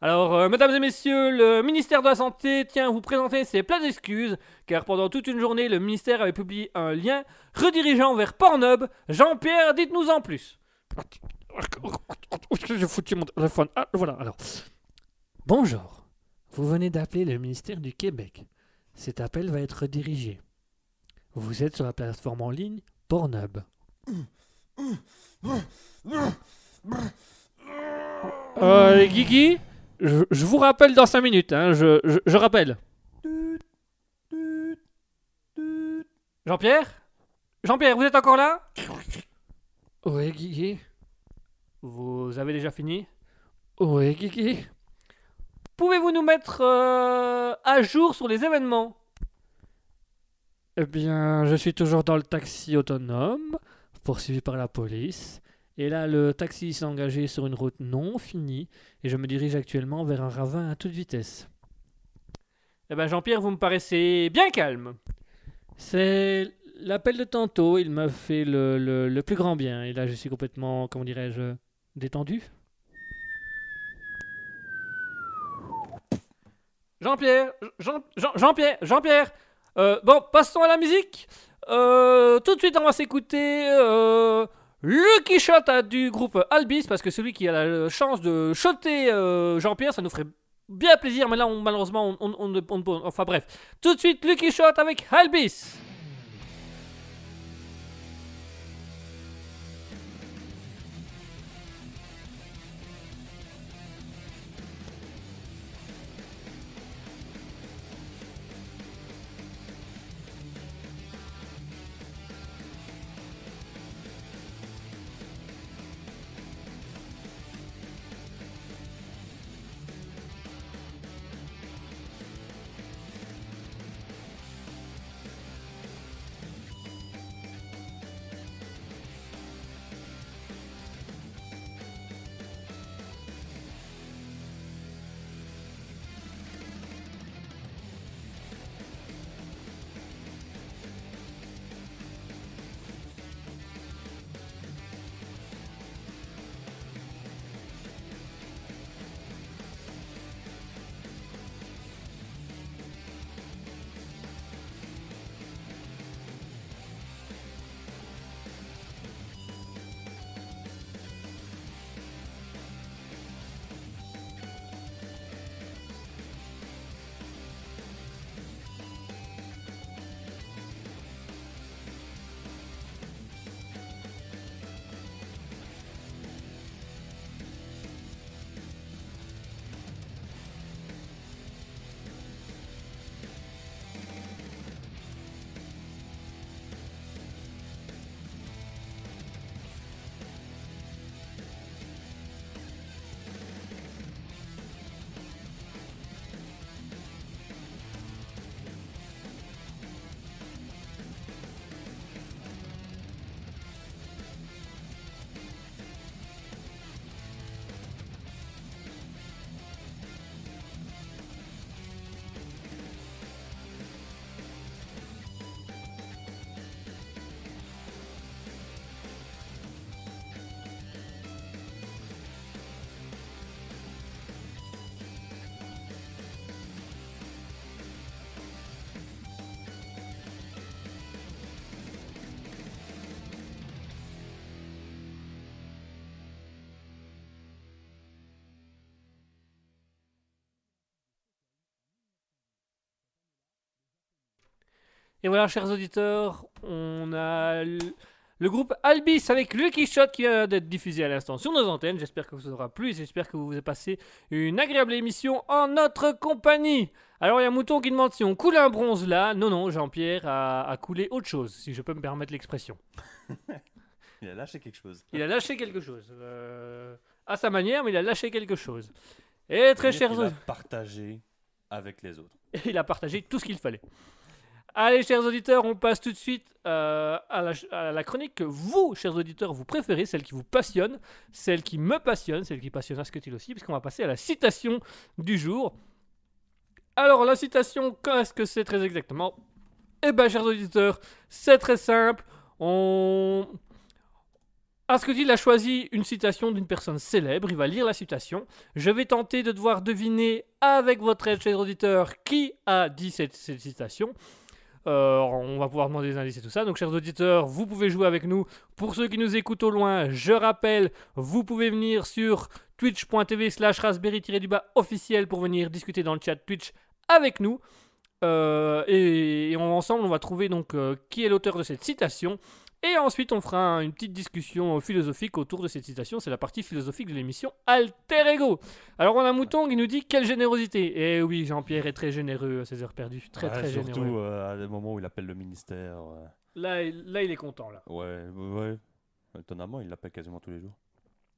alors, euh, mesdames et messieurs, le ministère de la Santé tient à vous présenter ses pleines excuses, car pendant toute une journée, le ministère avait publié un lien redirigeant vers Pornhub. Jean-Pierre, dites-nous en plus. J'ai foutu mon téléphone. Ah, voilà, alors. Bonjour. Vous venez d'appeler le ministère du Québec. Cet appel va être redirigé. Vous êtes sur la plateforme en ligne Pornhub. Euh, Guigui, je, je vous rappelle dans 5 minutes, hein, je, je, je rappelle. Jean-Pierre? Jean-Pierre, vous êtes encore là? Oui, Guigui. Vous avez déjà fini? Oui, Guigui. Pouvez-vous nous mettre euh, à jour sur les événements? Eh bien, je suis toujours dans le taxi autonome, poursuivi par la police. Et là, le taxi s'est engagé sur une route non finie et je me dirige actuellement vers un ravin à toute vitesse. Eh ben Jean-Pierre, vous me paraissez bien calme. C'est l'appel de tantôt, il m'a fait le, le, le plus grand bien et là je suis complètement, comment dirais-je, détendu. Jean-Pierre, Jean, Jean, Jean-Pierre, Jean-Pierre. Euh, bon, passons à la musique. Euh, tout de suite, on va s'écouter euh, Shot à- du groupe Albis parce que celui qui a la chance de shotter euh, Jean-Pierre, ça nous ferait bien plaisir. Mais là, on- malheureusement, on, on, on ne- on peut- Enfin bref, tout de suite, Lucky Shot avec Albis. Et voilà, chers auditeurs, on a le groupe Albis avec Lucky Shot qui vient d'être diffusé à l'instant sur nos antennes. J'espère que ça vous aura plu et j'espère que vous vous avez passé une agréable émission en notre compagnie. Alors, il y a Mouton qui demande si on coule un bronze là. Non, non, Jean-Pierre a, a coulé autre chose, si je peux me permettre l'expression. Il a lâché quelque chose. Il a lâché quelque chose. euh, à sa manière, mais il a lâché quelque chose. Et très chers Il a partagé avec les autres. Et il a partagé tout ce qu'il fallait. Allez, chers auditeurs, on passe tout de suite euh, à, la, chronique que vous, chers auditeurs, vous préférez, celle qui vous passionne, celle qui me passionne, celle qui passionne Asketil aussi, puisqu'on va passer à la citation du jour. Alors, la citation, qu'est-ce que c'est très exactement? Eh bien, chers auditeurs, c'est très simple. On. A choisi une citation d'une personne célèbre, il va lire la citation. Je vais tenter de devoir deviner avec votre aide, chers auditeurs, qui a dit cette citation. Euh, on va pouvoir demander des indices et tout ça. Donc, chers auditeurs, vous pouvez jouer avec nous. Pour ceux qui nous écoutent au loin, je rappelle, vous pouvez venir sur twitch.tv slash raspberry-du-bas officiel pour venir discuter dans le chat Twitch avec nous. Euh, et, ensemble, on va trouver donc euh, qui est l'auteur de cette citation. Et ensuite, on fera une petite discussion philosophique autour de cette citation. C'est la partie philosophique de l'émission Alter Ego. Alors, on a Mouton qui nous dit quelle générosité. Et oui, Jean-Pierre est très généreux à ses heures perdues. Très, Ouais, très surtout généreux. euh, à des moments où il appelle le ministère. euh, Là, il- là, il est content. là. Ouais, ouais. Étonnamment, il l'appelle quasiment tous les jours.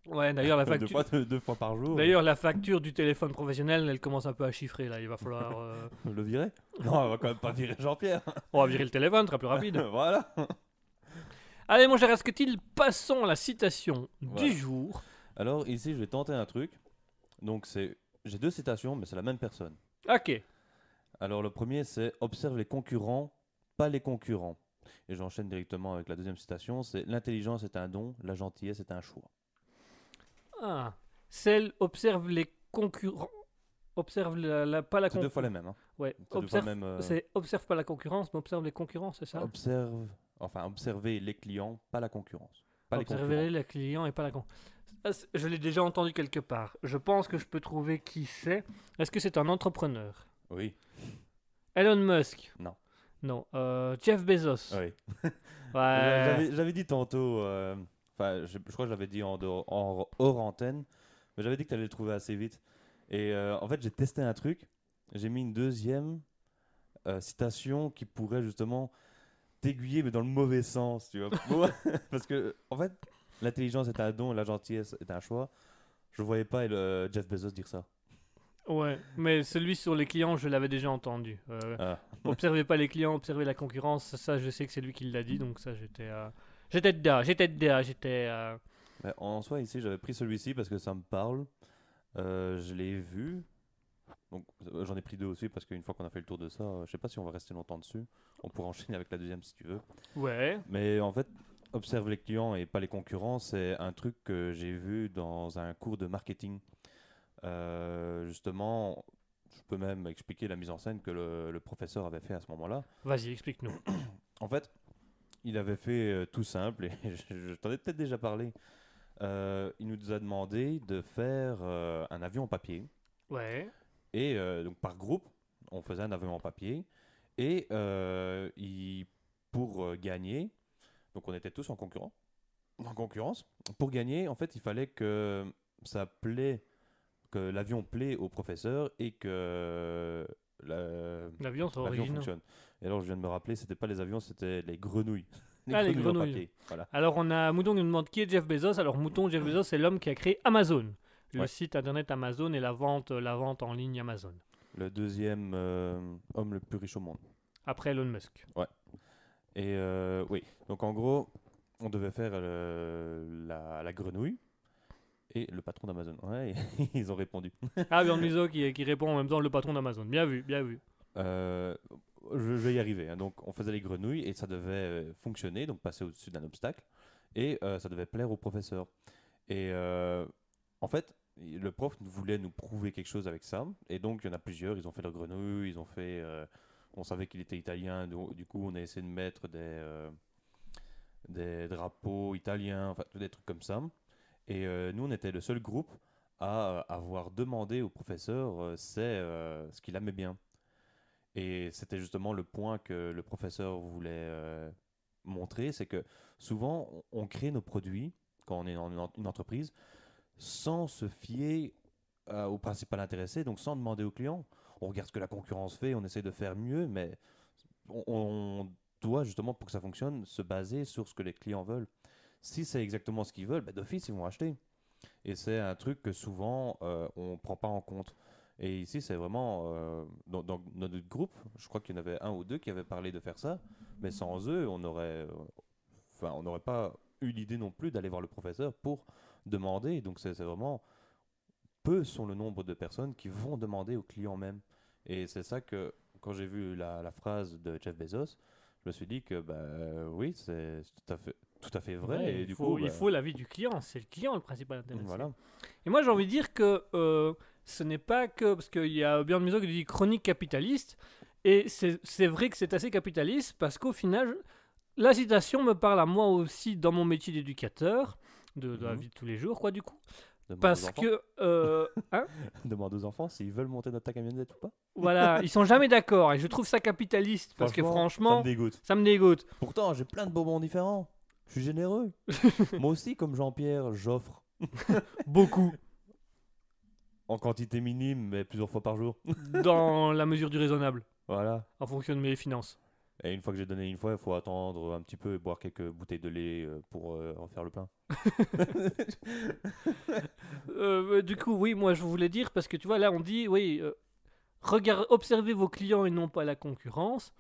Ouais, d'ailleurs, la deux, facture. fois, deux fois par jour. D'ailleurs, la facture du téléphone professionnel, elle commence un peu à chiffrer là. Il va falloir. euh, Le virer? Non, on va quand même pas virer Jean-Pierre. On va virer le téléphone, ce sera plus rapide. voilà. Allez, mon cher Asketil, passons à la citation Voilà. du jour. Alors ici, je vais tenter un truc. Donc c'est, j'ai deux citations, mais c'est la même personne. Ok. Alors le premier, c'est observe les concurrents, pas les concurrents. Et j'enchaîne directement avec la deuxième citation. C'est l'intelligence est un don, la gentillesse est un choix. Ah. Celle observe les concurrents. Observe la, la- pas la C'est deux fois concurrence. les mêmes. Hein. Ouais. Observe, même. euh, c'est observe pas la concurrence, mais observe les concurrents, c'est ça? observe, enfin observer les clients, pas la concurrence. Pas Observer les clients et pas la con. Ah, Je l'ai déjà entendu quelque part. Je pense que je peux trouver qui c'est. Est-ce que c'est un entrepreneur? Oui. Elon Musk? Non. Non. Euh, Jeff Bezos? oui. Ouais. J'avais, dit tantôt, euh, je, je crois que j'avais dit en, dehors- en hors antenne, mais j'avais dit que tu allais le trouver assez vite. Et euh, en fait, j'ai testé un truc. J'ai mis une deuxième citation qui pourrait justement t'aiguiller, mais dans le mauvais sens, tu vois. Parce que, en fait, l'intelligence est un don, la gentillesse est un choix. Je voyais pas euh, Jeff Bezos dire ça. Ouais, mais celui sur les clients, je l'avais déjà entendu. Euh, Ah. observez pas les clients, observez la concurrence. Ça, je sais que c'est lui qui l'a dit, donc ça, j'étais. euh, J'étais dedans, j'étais dedans, j'étais. euh, en soi, ici, j'avais pris celui-ci parce que ça me parle. Euh, je l'ai vu. Donc, euh, j'en ai pris deux aussi parce qu'une fois qu'on a fait le tour de ça, euh, je sais pas si on va rester longtemps dessus. On pourra enchaîner avec la deuxième si tu veux. Ouais. Mais en fait, observe les clients et pas les concurrents, c'est un truc que j'ai vu dans un cours de marketing. Euh, justement, je peux même expliquer la mise en scène que le, le professeur avait fait à ce moment-là. Vas-y, explique-nous. En fait, il avait fait euh, tout simple, et je, je t'en ai peut-être déjà parlé. Euh, il nous a demandé de faire un avion en papier. Ouais. Et euh, donc par groupe, on faisait un avion en papier. Et euh, il- pour euh, gagner, donc on était tous en, concurrent, en concurrence. Pour gagner, en fait, il fallait que ça plaît, que l'avion plaît au professeur et que la- L'avion, fonctionne. Et alors, je viens de me rappeler, c'était pas les avions, c'était les grenouilles. Ah, les en grenouilles. Voilà. Alors, on a Mouton qui nous demande qui est Jeff Bezos? Alors, Mouton, Jeff Bezos, c'est l'homme qui a créé Amazon. Le Ouais. site internet Amazon et la vente, la vente en ligne Amazon. Le deuxième euh, homme le plus riche au monde. Après Elon Musk. Et euh, oui, donc en gros, on devait faire euh, la, la grenouille et le patron d'Amazon. Ouais, ils ont répondu. Ah, Björn Muso qui, qui répond en même temps le patron d'Amazon. Bien vu, bien vu. Euh, je, je vais y arriver. hein. Donc, on faisait les grenouilles et ça devait fonctionner, donc passer au-dessus d'un obstacle. Et euh, ça devait plaire au professeur. Et euh, en fait, le prof voulait nous prouver quelque chose avec ça. Et donc, il y en a plusieurs. Ils ont fait leur grenouille, ils ont fait. euh, on savait qu'il était italien, du coup, on a essayé de mettre des, euh, des drapeaux italiens, enfin, des trucs comme ça. Et euh, nous, on était le seul groupe à avoir demandé au professeur c'est ce qu'il aimait bien. Et c'était justement le point que le professeur voulait montrer, c'est que souvent on crée nos produits quand on est dans une entreprise sans se fier euh, au principal intéressé, donc sans demander au client. On regarde ce que la concurrence fait, on essaie de faire mieux, mais on, doit justement pour que ça fonctionne se baser sur ce que les clients veulent. Si c'est exactement ce qu'ils veulent, bah, d'office ils vont acheter. Et c'est un truc que souvent euh, on ne prend pas en compte. Et ici, c'est vraiment euh, dans, dans notre groupe, je crois qu'il y en avait un ou deux qui avaient parlé de faire ça, mais sans eux, on aurait, euh, enfin, on n'aurait pas eu l'idée non plus d'aller voir le professeur pour demander. Donc c'est vraiment peu sont le nombre de personnes qui vont demander aux clients même. Et c'est ça que quand j'ai vu la, la phrase de Jeff Bezos, je me suis dit que bah oui, c'est tout à fait tout à fait vrai. Ouais, et il, du faut, coup, il bah, faut l'avis du client. C'est le client le principal intéressé. voilà. Et moi, j'ai envie de dire que euh, ce n'est pas que. Parce qu'il y a Björn Muso qui dit chronique capitaliste. Et c'est vrai que c'est assez capitaliste parce qu'au final, la citation me parle à moi aussi dans mon métier d'éducateur, de, de la Mhm. vie de tous les jours, quoi, du coup. Demande Parce que. euh, hein demande aux enfants s'ils veulent monter dans ta camionnette ou pas. voilà, ils sont jamais d'accord. Et je trouve ça capitaliste parce que ça franchement, me dégoûte. ça me dégoûte. Pourtant, j'ai plein de bonbons différents. Je suis généreux. Moi aussi, comme Jean-Pierre, j'offre Beaucoup. en quantité minime, mais plusieurs fois par jour. dans la mesure du raisonnable, Voilà. en fonction de mes finances. Et une fois que j'ai donné une fois, il faut attendre un petit peu et boire quelques bouteilles de lait euh, pour euh, en faire le plein. Euh, du coup, oui, moi je voulais dire, parce que tu vois, là on dit, oui, euh, observez vos clients et non pas la concurrence.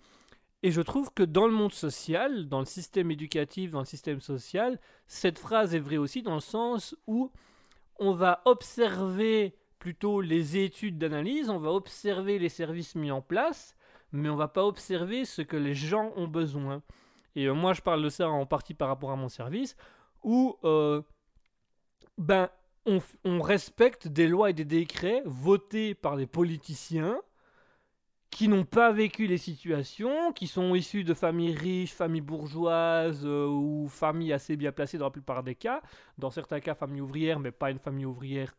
Et je trouve que dans le monde social, dans le système éducatif, dans le système social, cette phrase est vraie aussi dans le sens où on va observer plutôt les études d'analyse, on va observer les services mis en place, mais on va pas observer ce que les gens ont besoin. Et euh, moi je parle de ça en partie par rapport à mon service, où euh, ben, on, respecte des lois et des décrets votés par des politiciens qui n'ont pas vécu les situations, qui sont issus de familles riches, familles bourgeoises euh, ou familles assez bien placées dans la plupart des cas. Dans certains cas, famille ouvrière, mais pas une famille ouvrière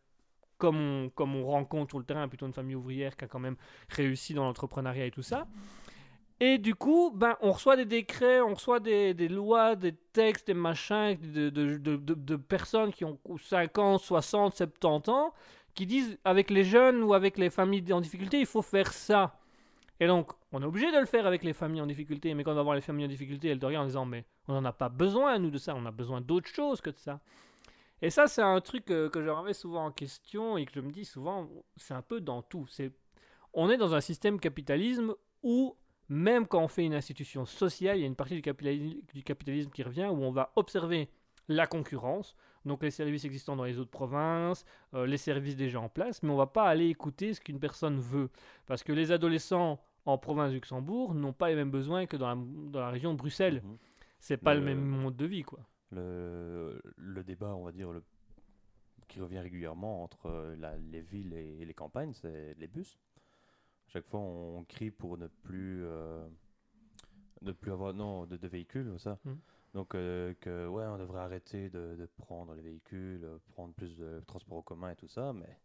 comme on, rencontre sur le terrain, plutôt une famille ouvrière qui a quand même réussi dans l'entrepreneuriat et tout ça. Et du coup, ben, on reçoit des décrets, on reçoit des, lois, des textes, des machins de- de personnes qui ont 50, 60, 70 ans, qui disent avec les jeunes ou avec les familles en difficulté, il faut faire ça. Et donc, on est obligé de le faire avec les familles en difficulté, mais quand on va voir les familles en difficulté, elles te regardent en disant, mais on n'en a pas besoin, nous, de ça, on a besoin d'autre chose que de ça. Et ça, c'est un truc euh, que je remets souvent en question et que je me dis souvent, c'est un peu dans tout. C'est, on est dans un système capitalisme où, même quand on fait une institution sociale, il y a une partie du capitalisme, du capitalisme qui revient où on va observer la concurrence, donc les services existants dans les autres provinces, euh, les services déjà en place, mais on va pas aller écouter ce qu'une personne veut. Parce que les adolescents en province du Luxembourg n'ont pas les mêmes besoins que dans la, dans la région de Bruxelles. Mhm. C'est pas Le- le même mode de vie, quoi. Le, le débat, on va dire, le, qui revient régulièrement entre euh, la- les villes et, les campagnes, c'est les bus. À chaque fois, on crie pour ne plus, euh, ne plus avoir non, de, de véhicules, ça. Mhm. Donc, euh, que, ouais, on devrait arrêter de, de prendre les véhicules, prendre plus de transports en commun et tout ça, mais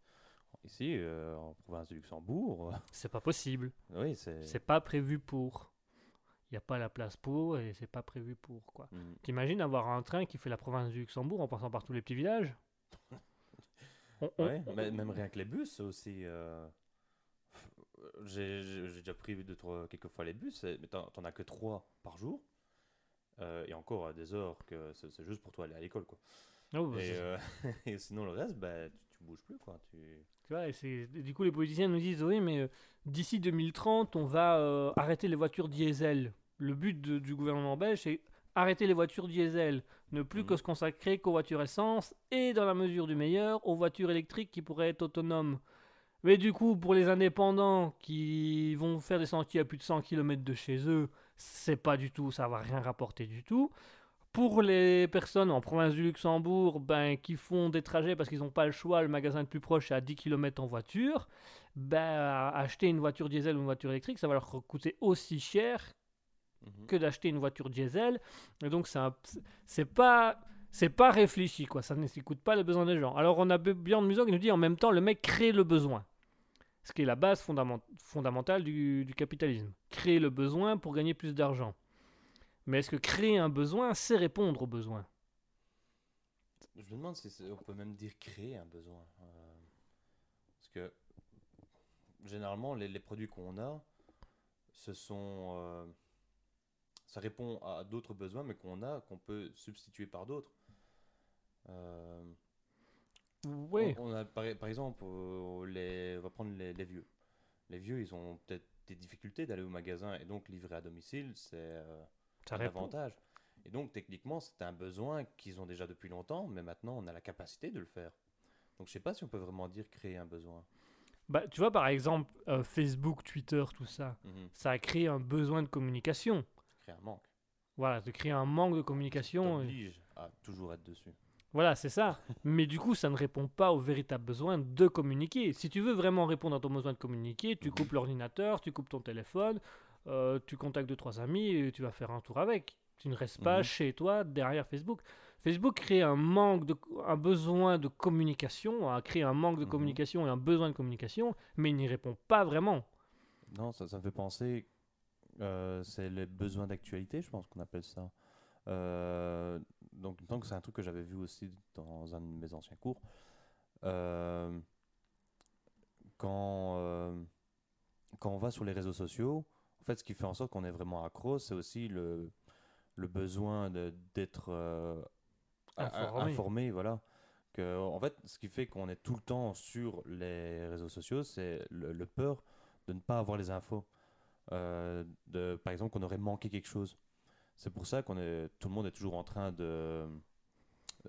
ici, euh, en province du Luxembourg, C'est pas possible. oui, c'est. C'est pas prévu pour. Il n'y a pas la place pour et c'est pas prévu pour, quoi. Mhm. T'imagines avoir un train qui fait la province du Luxembourg en passant par tous les petits villages? On- on- Ouais, on- même rien que les bus aussi. euh, J'ai déjà pris deux, trois, quelques fois les bus, mais t'en as que trois par jour. Euh, et encore à des heures que c'est juste pour toi aller à l'école. quoi. Oh, bah, Et, euh, et sinon, le reste, bah, tu, tu bouges plus. quoi. Tu... Et du coup, les politiciens nous disent oui, mais euh, d'ici 2030, on va euh, arrêter les voitures diesel. Le but de- du gouvernement belge, c'est arrêter les voitures diesel, ne plus que Mhm. se consacrer qu'aux voitures essence et, dans la mesure du meilleur, aux voitures électriques qui pourraient être autonomes. Mais du coup, pour les indépendants qui vont faire des sentiers à plus de 100 km de chez eux, c'est pas du tout, ça va rien rapporter du tout. Pour les personnes en province du Luxembourg, ben, qui font des trajets parce qu'ils n'ont pas le choix, le magasin le plus proche est à 10 km en voiture, ben, acheter une voiture diesel ou une voiture électrique, ça va leur coûter aussi cher Mhm. que d'acheter une voiture diesel. Et donc, c'est pas. C'est pas réfléchi, quoi. Ça n'écoute pas les besoins des gens. Alors, on a Björn Muso qui nous dit en même temps, le mec crée le besoin. ce qui est la base fondament- fondamentale du, du capitalisme. Créer le besoin pour gagner plus d'argent. Mais est-ce que créer un besoin, c'est répondre au besoin? Je me demande si on peut même dire créer un besoin. euh, parce que généralement, les, les produits qu'on a, ce sont. euh, ça répond à d'autres besoins, mais qu'on a, qu'on peut substituer par d'autres. Euh, Oui. on, on a par, par exemple, euh, les, on va prendre les, les vieux. Les vieux, ils ont peut-être des difficultés d'aller au magasin et donc livrer à domicile, c'est euh, un répond. avantage. Et donc, techniquement, c'est un besoin qu'ils ont déjà depuis longtemps, mais maintenant, on a la capacité de le faire. Donc, je sais pas si on peut vraiment dire créer un besoin. Bah, tu vois, par exemple, euh, Facebook, Twitter, tout ça, Mhm. ça a créé un besoin de communication. Un manque. Voilà, de créer un manque de communication. et- T'oblige à toujours être dessus. Voilà, c'est ça. Mais du coup, ça ne répond pas au véritable besoin de communiquer. Si tu veux vraiment répondre à ton besoin de communiquer, tu coupes l'ordinateur, tu coupes ton téléphone, euh, tu contactes deux, trois amis et tu vas faire un tour avec. Tu ne restes pas Mhm. chez toi derrière Facebook. Facebook crée un manque de, un besoin de communication, a créé un manque de Mhm. communication et un besoin de communication, mais il n'y répond pas vraiment. Non, ça, ça me fait penser. Euh, c'est les besoins d'actualité, je pense qu'on appelle ça. Euh, donc, il me semble que c'est un truc que j'avais vu aussi dans un de mes anciens cours. Euh, quand, quand on va sur les réseaux sociaux, en fait, ce qui fait en sorte qu'on est vraiment accro, c'est aussi le, le besoin d'être a- a- Informé. informé, voilà. Que, en fait, ce qui fait qu'on est tout le temps sur les réseaux sociaux, c'est le, le peur de ne pas avoir les infos. Euh, de, par exemple, qu'on aurait manqué quelque chose. C'est pour ça qu'on est, tout le monde est toujours en train de,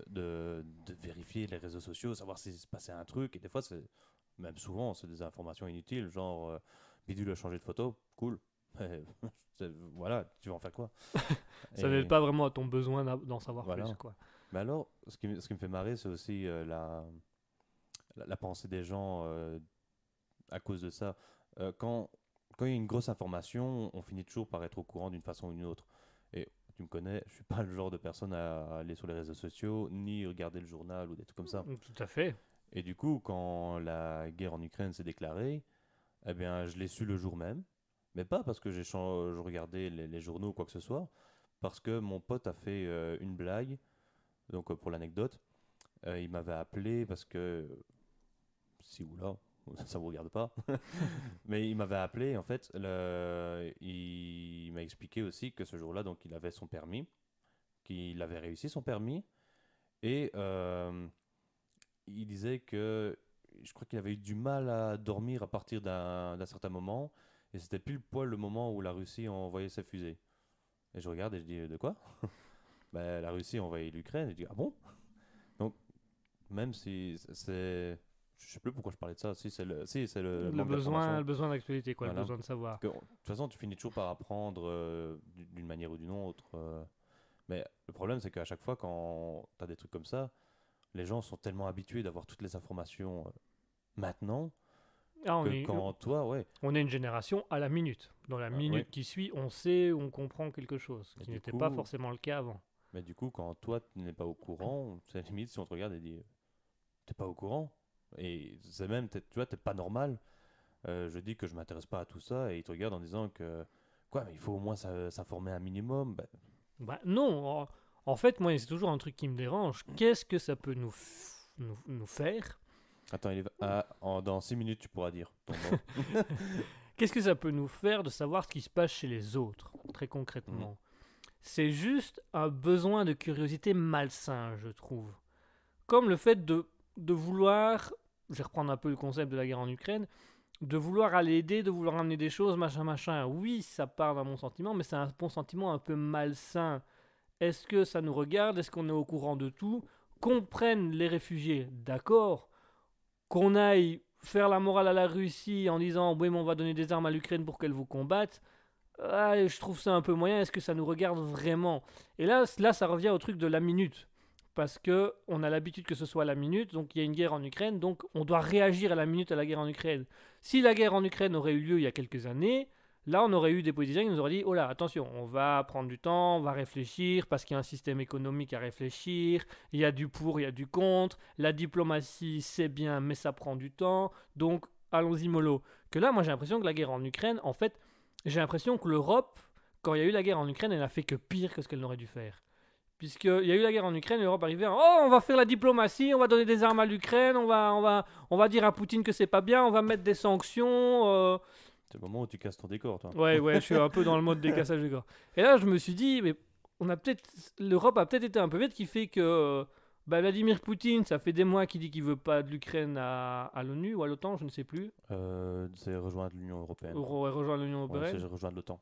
de, de vérifier les réseaux sociaux, savoir s'il se passait un truc. Et des fois, c'est, même souvent, c'est des informations inutiles, genre euh, Bidule a changé de photo, cool. Voilà, tu vas en faire quoi? Ça n'aide pas vraiment à ton besoin d'en savoir Voilà. plus. Quoi. mais alors, ce qui, me- ce qui me fait marrer, c'est aussi euh, la, la, la pensée des gens euh, à cause de ça. Quand, quand il y a une grosse information, on finit toujours par être au courant d'une façon ou d'une autre. Et tu me connais, je suis pas le genre de personne à aller sur les réseaux sociaux, ni regarder le journal ou des trucs comme ça. Tout à fait. Et du coup, quand la guerre en Ukraine s'est déclarée, eh bien, je l'ai su le jour même. Mais pas parce que j'ai je regardais les, les journaux ou quoi que ce soit, parce que mon pote a fait euh, une blague. Donc, euh, pour l'anecdote, euh, il m'avait appelé parce que. Si ou là, ça vous regarde pas. Mais il m'avait appelé, en fait, il m'a expliqué aussi que ce jour-là, donc, il avait son permis, qu'il avait réussi son permis. Et. euh, il disait que je crois qu'il avait eu du mal à dormir à partir d'un certain moment et c'était pile poil le moment où la Russie a envoyé ses fusées. Et je regarde et je dis de quoi? Ben, La Russie a envoyé l'Ukraine et je dis ah bon? Donc même si c'est je sais plus pourquoi je parlais de ça si c'est le si c'est le, besoin, le besoin d'actualité, quoi, Voilà. le besoin de savoir. De toute façon, tu finis toujours par apprendre euh, d'une manière ou d'une autre. euh. mais le problème, c'est qu'à chaque fois, quand tu as des trucs comme ça, les gens sont tellement habitués d'avoir toutes les informations euh, maintenant Ah, on, que est, quand toi, ouais, on est une génération à la minute. Dans la Ah, minute qui suit, on sait, on comprend quelque chose, ce qui n'était pas forcément le cas avant. mais du coup, quand toi, tu n'es pas au courant, c'est limite si on te regarde et dit T'es pas au courant? Et c'est même, tu vois, t'es pas normal. Euh, je dis que je m'intéresse pas à tout ça et ils te regardent en disant que quoi, mais il faut au moins s'informer un minimum. Ben, Bah, non, en, fait, moi, c'est toujours un truc qui me dérange. Qu'est-ce que ça peut nous, nous, nous faire? Attends, il est... ah, en- dans 6 minutes, tu pourras dire. Qu'est-ce que ça peut nous faire de savoir ce qui se passe chez les autres, très concrètement? Mhm. C'est juste un besoin de curiosité malsain, je trouve. Comme le fait de, de vouloir, je vais reprendre un peu le concept de la guerre en Ukraine, de vouloir aller aider, de vouloir amener des choses, machin, machin. Oui, ça part d'un bon sentiment, mais c'est un bon sentiment un peu malsain. Est-ce que ça nous regarde? Est-ce qu'on est au courant de tout? Qu'on prenne les réfugiés, d'accord. Qu'on aille faire la morale à la Russie en disant oui mais on va donner des armes à l'Ukraine pour qu'elle vous combatte ah, je trouve ça un peu moyen est-ce que ça nous regarde vraiment? Et là là ça revient au truc de la minute parce que on a l'habitude que ce soit à la minute donc il y a une guerre en Ukraine donc on doit réagir à la minute à la guerre en Ukraine si la guerre en Ukraine aurait eu lieu il y a quelques années Là, on aurait eu des politiciens qui nous auraient dit Oh là, attention, on va prendre du temps, on va réfléchir, parce qu'il y a un système économique à réfléchir, il y a du pour, il y a du contre, la diplomatie, c'est bien, mais ça prend du temps. Donc, allons-y mollo. Que là, moi j'ai l'impression que la guerre en Ukraine, en fait, j'ai l'impression que l'Europe, quand il y a eu la guerre en Ukraine, elle n'a fait que pire que ce qu'elle n'aurait dû faire. Puisqu'il y a eu la guerre en Ukraine, l'Europe arrivait en Oh, on va faire la diplomatie, on va donner des armes à l'Ukraine, on va, on, va, on va dire à Poutine que c'est pas bien, on va mettre des sanctions. euh, C'est le moment où tu casses ton décor, toi. Ouais, ouais, je suis un peu dans le mode décassage de corps. Et là, je me suis dit, mais on a peut-être, l'Europe a peut-être été un peu vite, qui fait que bah, Vladimir Poutine, ça fait des mois qu'il dit qu'il veut pas de l'Ukraine à, à l'ONU ou à l'OTAN, je ne sais plus, Euh, c'est rejoindre l'Union Européenne. ou re- rejoindre l'Union Ouais, européenne. c'est rejoindre l'OTAN.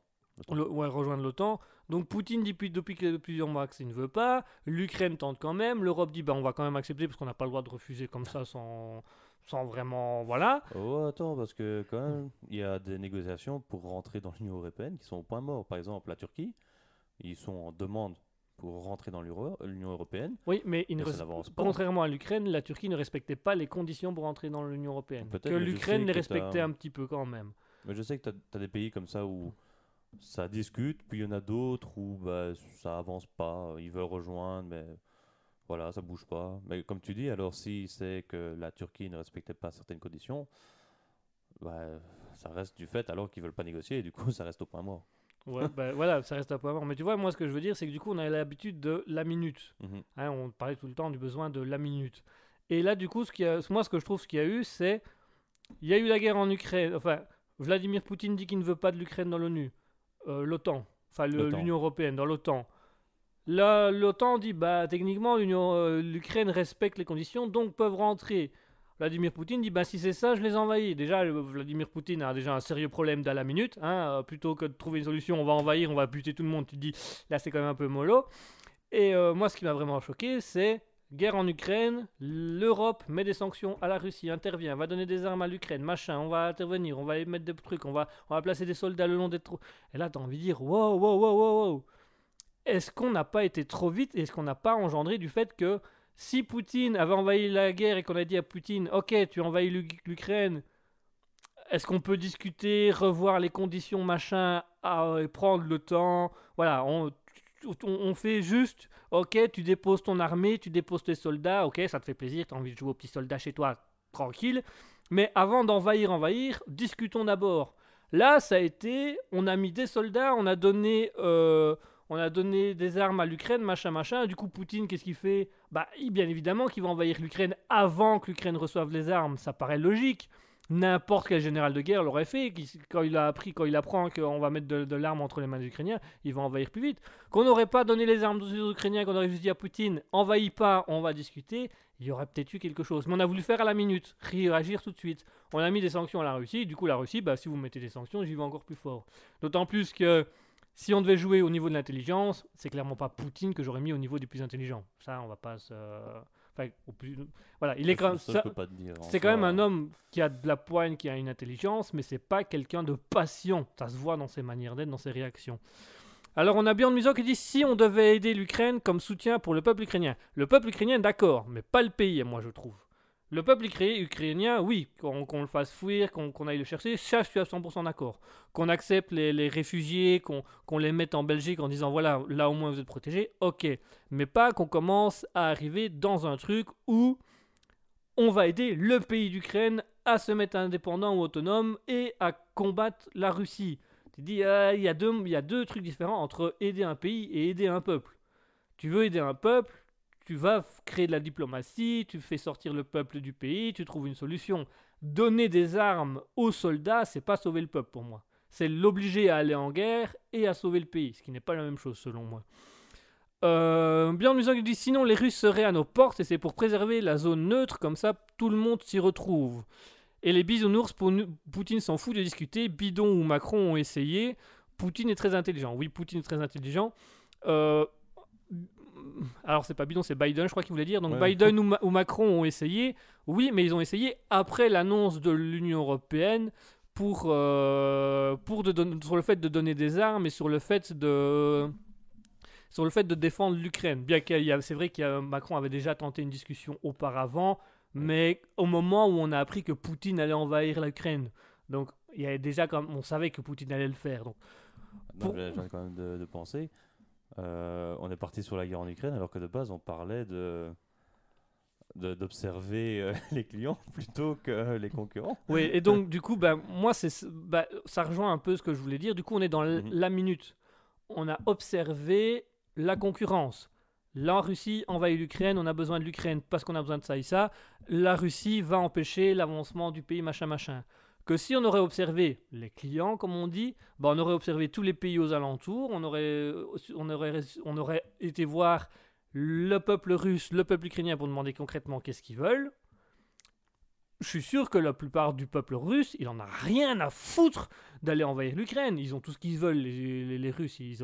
Le- ouais, rejoindre l'OTAN. Donc Poutine dit depuis, depuis que- plusieurs mois qu'il ne veut pas. L'Ukraine tente quand même. L'Europe dit bah, on va quand même accepter parce qu'on n'a pas le droit de refuser comme ça sans, sans vraiment. Voilà. Oh, attends, parce que quand même, il y a des négociations pour rentrer dans l'Union Européenne qui sont au point mort. Par exemple, la Turquie, ils sont en demande pour rentrer dans l'Union Européenne. Oui, mais il ne ça contrairement à l'Ukraine, la Turquie ne respectait pas les conditions pour entrer dans l'Union Européenne. Peut-être, Que l'Ukraine les que respectait un petit peu quand même. Mais je sais que tu as, des pays comme ça où ça discute, puis il y en a d'autres où bah, ça avance pas. Ils veulent rejoindre, mais voilà, ça bouge pas. Mais comme tu dis, alors si c'est que la Turquie ne respectait pas certaines conditions, bah, ça reste du fait alors qu'ils veulent pas négocier et du coup ça reste au point mort. Ouais, bah, voilà, ça reste un peu avant. Mais tu vois, moi, ce que je veux dire, c'est que du coup, on a l'habitude de la minute. Mhm. Hein, on parlait tout le temps du besoin de la minute. Et là, du coup, ce a, moi, ce que je trouve, ce qu'il y a eu, c'est. Il y a eu la guerre en Ukraine. Enfin, Vladimir Poutine dit qu'il ne veut pas de l'Ukraine dans l'ONU. Euh, L'OTAN. Enfin, l'Union Européenne, dans l'OTAN. Là, l'OTAN dit bah, techniquement, euh, l'Ukraine respecte les conditions, donc peuvent rentrer. Vladimir Poutine dit bah, si c'est ça, je les envahis. Déjà, Vladimir Poutine a déjà un sérieux problème dans la minute. Hein, euh, plutôt que de trouver une solution, on va envahir, on va buter tout le monde. Tu te dis là, c'est quand même un peu mollo. Et euh, moi, ce qui m'a vraiment choqué, c'est guerre en Ukraine, l'Europe met des sanctions à la Russie, intervient, va donner des armes à l'Ukraine, machin, on va intervenir, on va mettre des trucs, on va, on va placer des soldats le long des trous. Et là, t'as envie de dire, wow, wow, wow, wow, wow. Est-ce qu'on n'a pas été trop vite Est-ce qu'on n'a pas engendré du fait que si Poutine avait envahi la guerre et qu'on a dit à Poutine, ok, tu envahis l'U- l'Ukraine, est-ce qu'on peut discuter, revoir les conditions, machin, ah, et prendre le temps? Voilà, on, on, fait juste, ok, tu déposes ton armée, tu déposes tes soldats, ok, ça te fait plaisir, tu as envie de jouer aux petits soldats chez toi, tranquille. Mais avant d'envahir, envahir, discutons d'abord. Là, ça a été, on a mis des soldats, on a donné, euh, on a donné des armes à l'Ukraine, machin, machin. Du coup, Poutine, qu'est-ce qu'il fait? Bah, bien évidemment qu'il va envahir l'Ukraine avant que l'Ukraine reçoive les armes. Ça paraît logique. N'importe quel général de guerre l'aurait fait. Quand il a appris, quand il apprend qu'on va mettre de, de l'arme entre les mains des Ukrainiens, il va envahir plus vite. Qu'on n'aurait pas donné les armes aux Ukrainiens, qu'on aurait juste dit à Poutine, envahis pas, on va discuter. Il y aurait peut-être eu quelque chose. Mais on a voulu faire à la minute, réagir tout de suite. On a mis des sanctions à la Russie. Du coup, la Russie, bah, si vous mettez des sanctions, j'y vais encore plus fort. D'autant plus que si on devait jouer au niveau de l'intelligence, c'est clairement pas Poutine que j'aurais mis au niveau des plus intelligents. Ça, on va pas se. Enfin, au plus... Voilà, il est quand même. Ça, c'est quand même un homme qui a de la poigne, qui a une intelligence, mais c'est pas quelqu'un de patient. Ça se voit dans ses manières d'être, dans ses réactions. Alors on a Bjorn Muso qui dit si on devait aider l'Ukraine comme soutien pour le peuple ukrainien. Le peuple ukrainien, d'accord, mais pas le pays, moi je trouve. Le peuple ukrainien, oui, qu'on le fasse fuir, qu'on aille le chercher, ça je suis à 100% d'accord. Qu'on accepte les, réfugiés, qu'on les mette en Belgique en disant voilà, là au moins vous êtes protégés, ok. Mais pas qu'on commence à arriver dans un truc où on va aider le pays d'Ukraine à se mettre indépendant ou autonome et à combattre la Russie. Tu dis, il y, a deux- il y a deux trucs différents entre aider un pays et aider un peuple. Tu veux aider un peuple, tu vas créer de la diplomatie, tu fais sortir le peuple du pays, tu trouves une solution. Donner des armes aux soldats, c'est pas sauver le peuple pour moi. C'est l'obliger à aller en guerre et à sauver le pays, ce qui n'est pas la même chose selon moi. Euh, Bjorn Musak dit sinon les Russes seraient à nos portes et c'est pour préserver la zone neutre, comme ça tout le monde s'y retrouve. Et les bisounours, Poutine s'en fout de discuter, Bidon ou Macron ont essayé, Poutine est très intelligent. Oui, Poutine est très intelligent. Euh, alors c'est pas Bidon, c'est Biden, je crois qu'il voulait dire. Donc Ouais. Biden ou, Ma- ou Macron ont essayé, oui, mais ils ont essayé après l'annonce de l'Union Européenne pour, euh, pour de sur le fait de donner des armes et sur le fait de sur le fait de défendre l'Ukraine. Bien qu'il y a, c'est vrai que Macron avait déjà tenté une discussion auparavant, mais au moment où on a appris que Poutine allait envahir l'Ukraine, donc il y avait déjà comme on savait que Poutine allait le faire. Donc Non, Pour- quand même de, de penser. Euh, on est parti sur la guerre en Ukraine alors que de base on parlait de d'observer euh, les clients plutôt que les concurrents. Oui, et donc du coup, ben, moi, c'est, ben, ça rejoint un peu ce que je voulais dire. Du coup, on est dans Mhm. la minute. On a observé la concurrence. La Russie envahit l'Ukraine, on a besoin de l'Ukraine parce qu'on a besoin de ça et ça. La Russie va empêcher l'avancement du pays, machin, machin. Que si on aurait observé les clients, comme on dit, ben, on aurait observé tous les pays aux alentours, on aurait, on aurait, on aurait été voir le peuple russe, le peuple ukrainien pour demander concrètement qu'est-ce qu'ils veulent je suis sûr que la plupart du peuple russe, il en a rien à foutre d'aller envahir l'Ukraine. Ils ont tout ce qu'ils veulent, les, les- Russes. Ils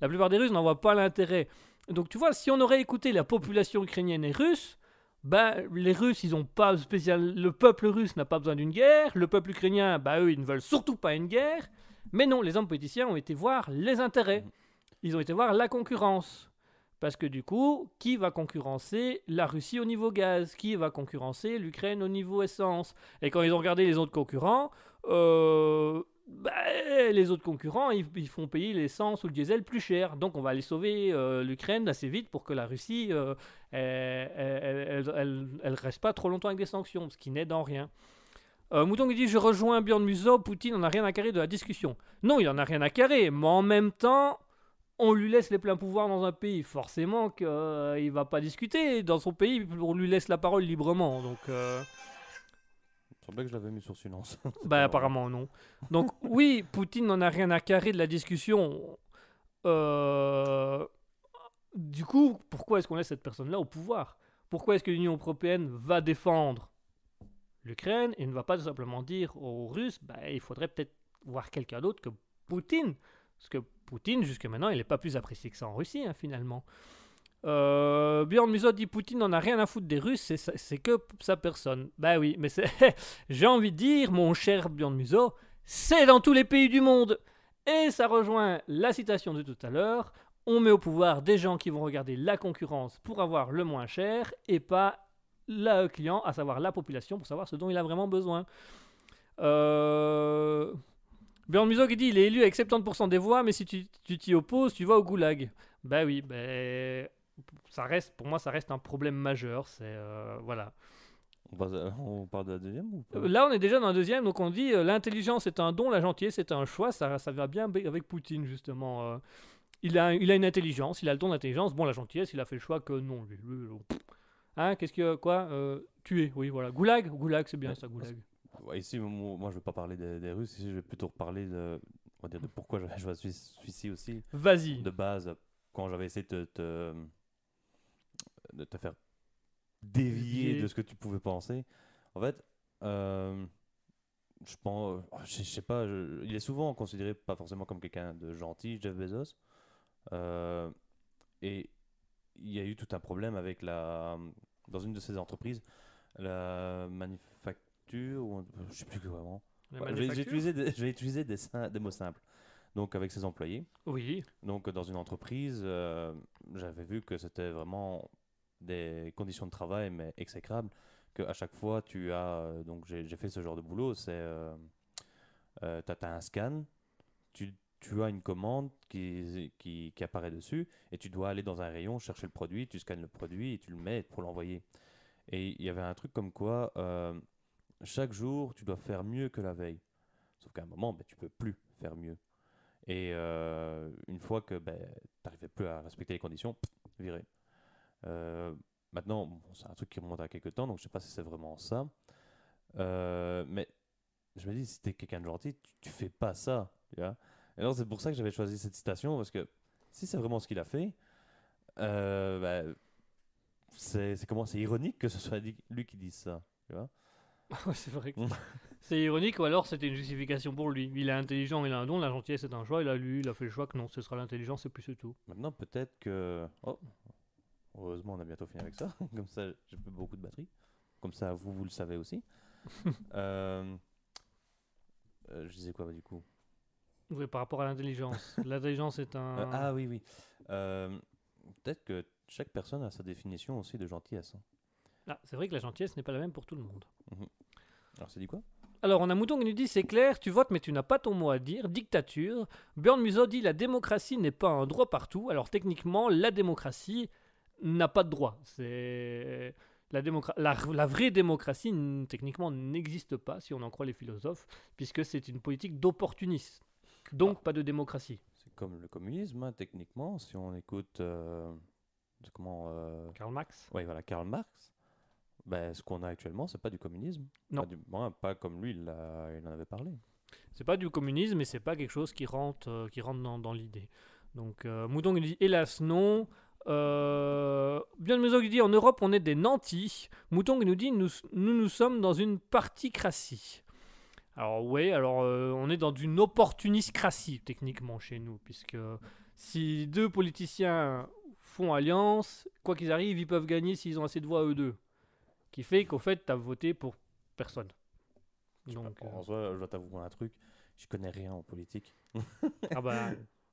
La plupart des Russes n'en voient pas l'intérêt. Donc tu vois, si on aurait écouté la population ukrainienne et russe, ben, les Russes, ils ont pas spécial. Le peuple russe n'a pas besoin d'une guerre. Le peuple ukrainien, bah eux, ils ne veulent surtout pas une guerre. Mais non, les hommes politiciens ont été voir les intérêts. Ils ont été voir la concurrence. Parce que du coup, qui va concurrencer la Russie au niveau gaz? Qui va concurrencer l'Ukraine au niveau essence? Et quand ils ont regardé les autres concurrents, euh, bah, les autres concurrents, ils, font payer l'essence ou le diesel plus cher. Donc on va aller sauver euh, l'Ukraine assez vite pour que la Russie, euh, elle, reste pas trop longtemps avec des sanctions, ce qui n'aide en rien. Euh, Mouton qui dit Je rejoins Bjorn Musso, Poutine n'en a rien à carrer de la discussion. Non, il en a rien à carrer, mais en même temps, on lui laisse les pleins pouvoirs dans un pays. Forcément qu'il ne va pas discuter. Dans son pays, on lui laisse la parole librement. Donc, Il semblait que je l'avais mis sur silence. bah, apparemment, non. Donc, oui, Poutine n'en a rien à carrer de la discussion. Euh, Du coup, pourquoi est-ce qu'on laisse cette personne-là au pouvoir? Pourquoi est-ce que l'Union européenne va défendre l'Ukraine et ne va pas tout simplement dire aux Russes bah, il faudrait peut-être voir quelqu'un d'autre que Poutine? Parce que Poutine, jusque maintenant, il n'est pas plus apprécié que ça en Russie, hein, finalement. Euh, Bjorn dit Poutine n'en a rien à foutre des Russes, c'est que sa personne. Bah oui, mais j'ai envie de dire, mon cher Bjorn Musso, c'est dans tous les pays du monde. Et ça rejoint la citation de tout à l'heure. On met au pouvoir des gens qui vont regarder la concurrence pour avoir le moins cher et pas le client, à savoir la population, pour savoir ce dont il a vraiment besoin. Euh... Bjorn qui dit il est élu avec 70% des voix, mais si tu tu t'y opposes, tu vas au goulag. Bah oui, ben ça reste, pour moi, ça reste un problème majeur. C'est euh, voilà. On, parle de la deuxième ou pas? Euh, Là, on est déjà dans un deuxième, donc on dit euh, l'intelligence est un don, la gentillesse est un choix. Ça, ça va bien avec Poutine justement. euh. il a, il a une intelligence, il a le don d'intelligence. Bon, la gentillesse, il a fait le choix que non, lui, lui, lui, pff. Hein, qu'est-ce que quoi euh, Tuer, oui, voilà. Goulag, goulag, c'est bien Ouais, ça, goulag. Ouais, Ici, moi, je ne vais pas parler des, des Russes, ici, je vais plutôt reparler de, on va dire, de pourquoi je, je suis, suis ici aussi. Vas-y. De base, quand j'avais essayé de te, de te faire dévier de ce que tu pouvais penser, en fait, euh, je pense, euh, je, sais pas, je- il est souvent considéré pas forcément comme quelqu'un de gentil, Jeff Bezos. Euh, et il y a eu tout un problème avec la, dans une de ses entreprises, la manufacture, ou, je sais plus vraiment. Ouais, je, vais, utiliser des, je vais utiliser des mots simples. Donc avec ses employés. Oui. Donc dans une entreprise, euh, j'avais vu que c'était vraiment des conditions de travail mais exécrables. Que à chaque fois tu as, euh, donc j'ai fait ce genre de boulot, c'est euh, euh, t'as t'as un scan, tu, tu as une commande qui, qui, qui apparaît dessus et tu dois aller dans un rayon chercher le produit, tu scannes le produit et tu le mets pour l'envoyer. Et il y avait un truc comme quoi euh, chaque jour tu dois faire mieux que la veille. Sauf qu'à un moment, ben, tu peux plus faire mieux. Et une fois que ben, tu n'arrivais plus à respecter les conditions, viré. Euh, maintenant, bon, c'est un truc qui remonte à quelques temps, donc je sais pas si c'est vraiment ça. Euh, mais je me dis, si t'es quelqu'un de gentil, tu, tu fais pas ça. Tu vois Et alors c'est pour ça que j'avais choisi cette citation, parce que si c'est vraiment ce qu'il a fait, euh, ben, c'est c'est comment C'est ironique que ce soit lui lui qui dise ça. Tu vois c'est vrai. que c'est ironique, ou alors c'était une justification pour lui. Il est intelligent, il a un don, la gentillesse est un choix. Il a lu, il a fait le choix que non, ce sera l'intelligence et plus c'est tout. Maintenant, peut-être que. Oh, heureusement, on a bientôt fini avec ça. Comme ça, j'ai plus beaucoup de batterie. Comme ça, vous, vous le savez aussi. Euh, euh, je disais quoi bah, du coup? Oui, par rapport à l'intelligence. L'intelligence est un. Euh, Ah oui, oui. Peut-être que chaque personne a sa définition aussi de gentillesse. hein. Ah, c'est vrai que la gentillesse n'est pas la même pour tout le monde. Alors, c'est dit quoi? Alors, on a Mouton qui nous dit c'est clair, tu votes mais tu n'as pas ton mot à dire. Dictature. Björn Musso dit la démocratie n'est pas un droit partout. Alors, techniquement, la démocratie n'a pas de droit. C'est. La, la, la vraie démocratie, techniquement, n'existe pas, si on en croit les philosophes, puisque c'est une politique d'opportunisme. Donc, pas de démocratie. C'est comme le communisme, hein, techniquement, si on écoute. euh, comment. euh, Karl Marx Oui, voilà, Karl Marx. Ben, ce qu'on a actuellement, c'est pas du communisme. Non. Pas, du- pas comme lui, il, en avait parlé. C'est pas du communisme et c'est pas quelque chose qui rentre, euh, qui rentre dans, dans l'idée. Donc, il dit hélas non. Euh, Bien de Maison qui dit en Europe on est des nantis. Mouton qui nous dit nous, nous nous sommes dans une particratie. Alors oui, alors euh, on est dans une opportuniscratie techniquement chez nous, puisque si deux politiciens font alliance, quoi qu'ils arrivent, ils peuvent gagner s'ils ont assez de voix eux deux. Qui fait qu'au fait, tu as voté pour personne. Donc, euh, En soi, je dois t'avouer un truc, je connais rien en politique. Ah bah,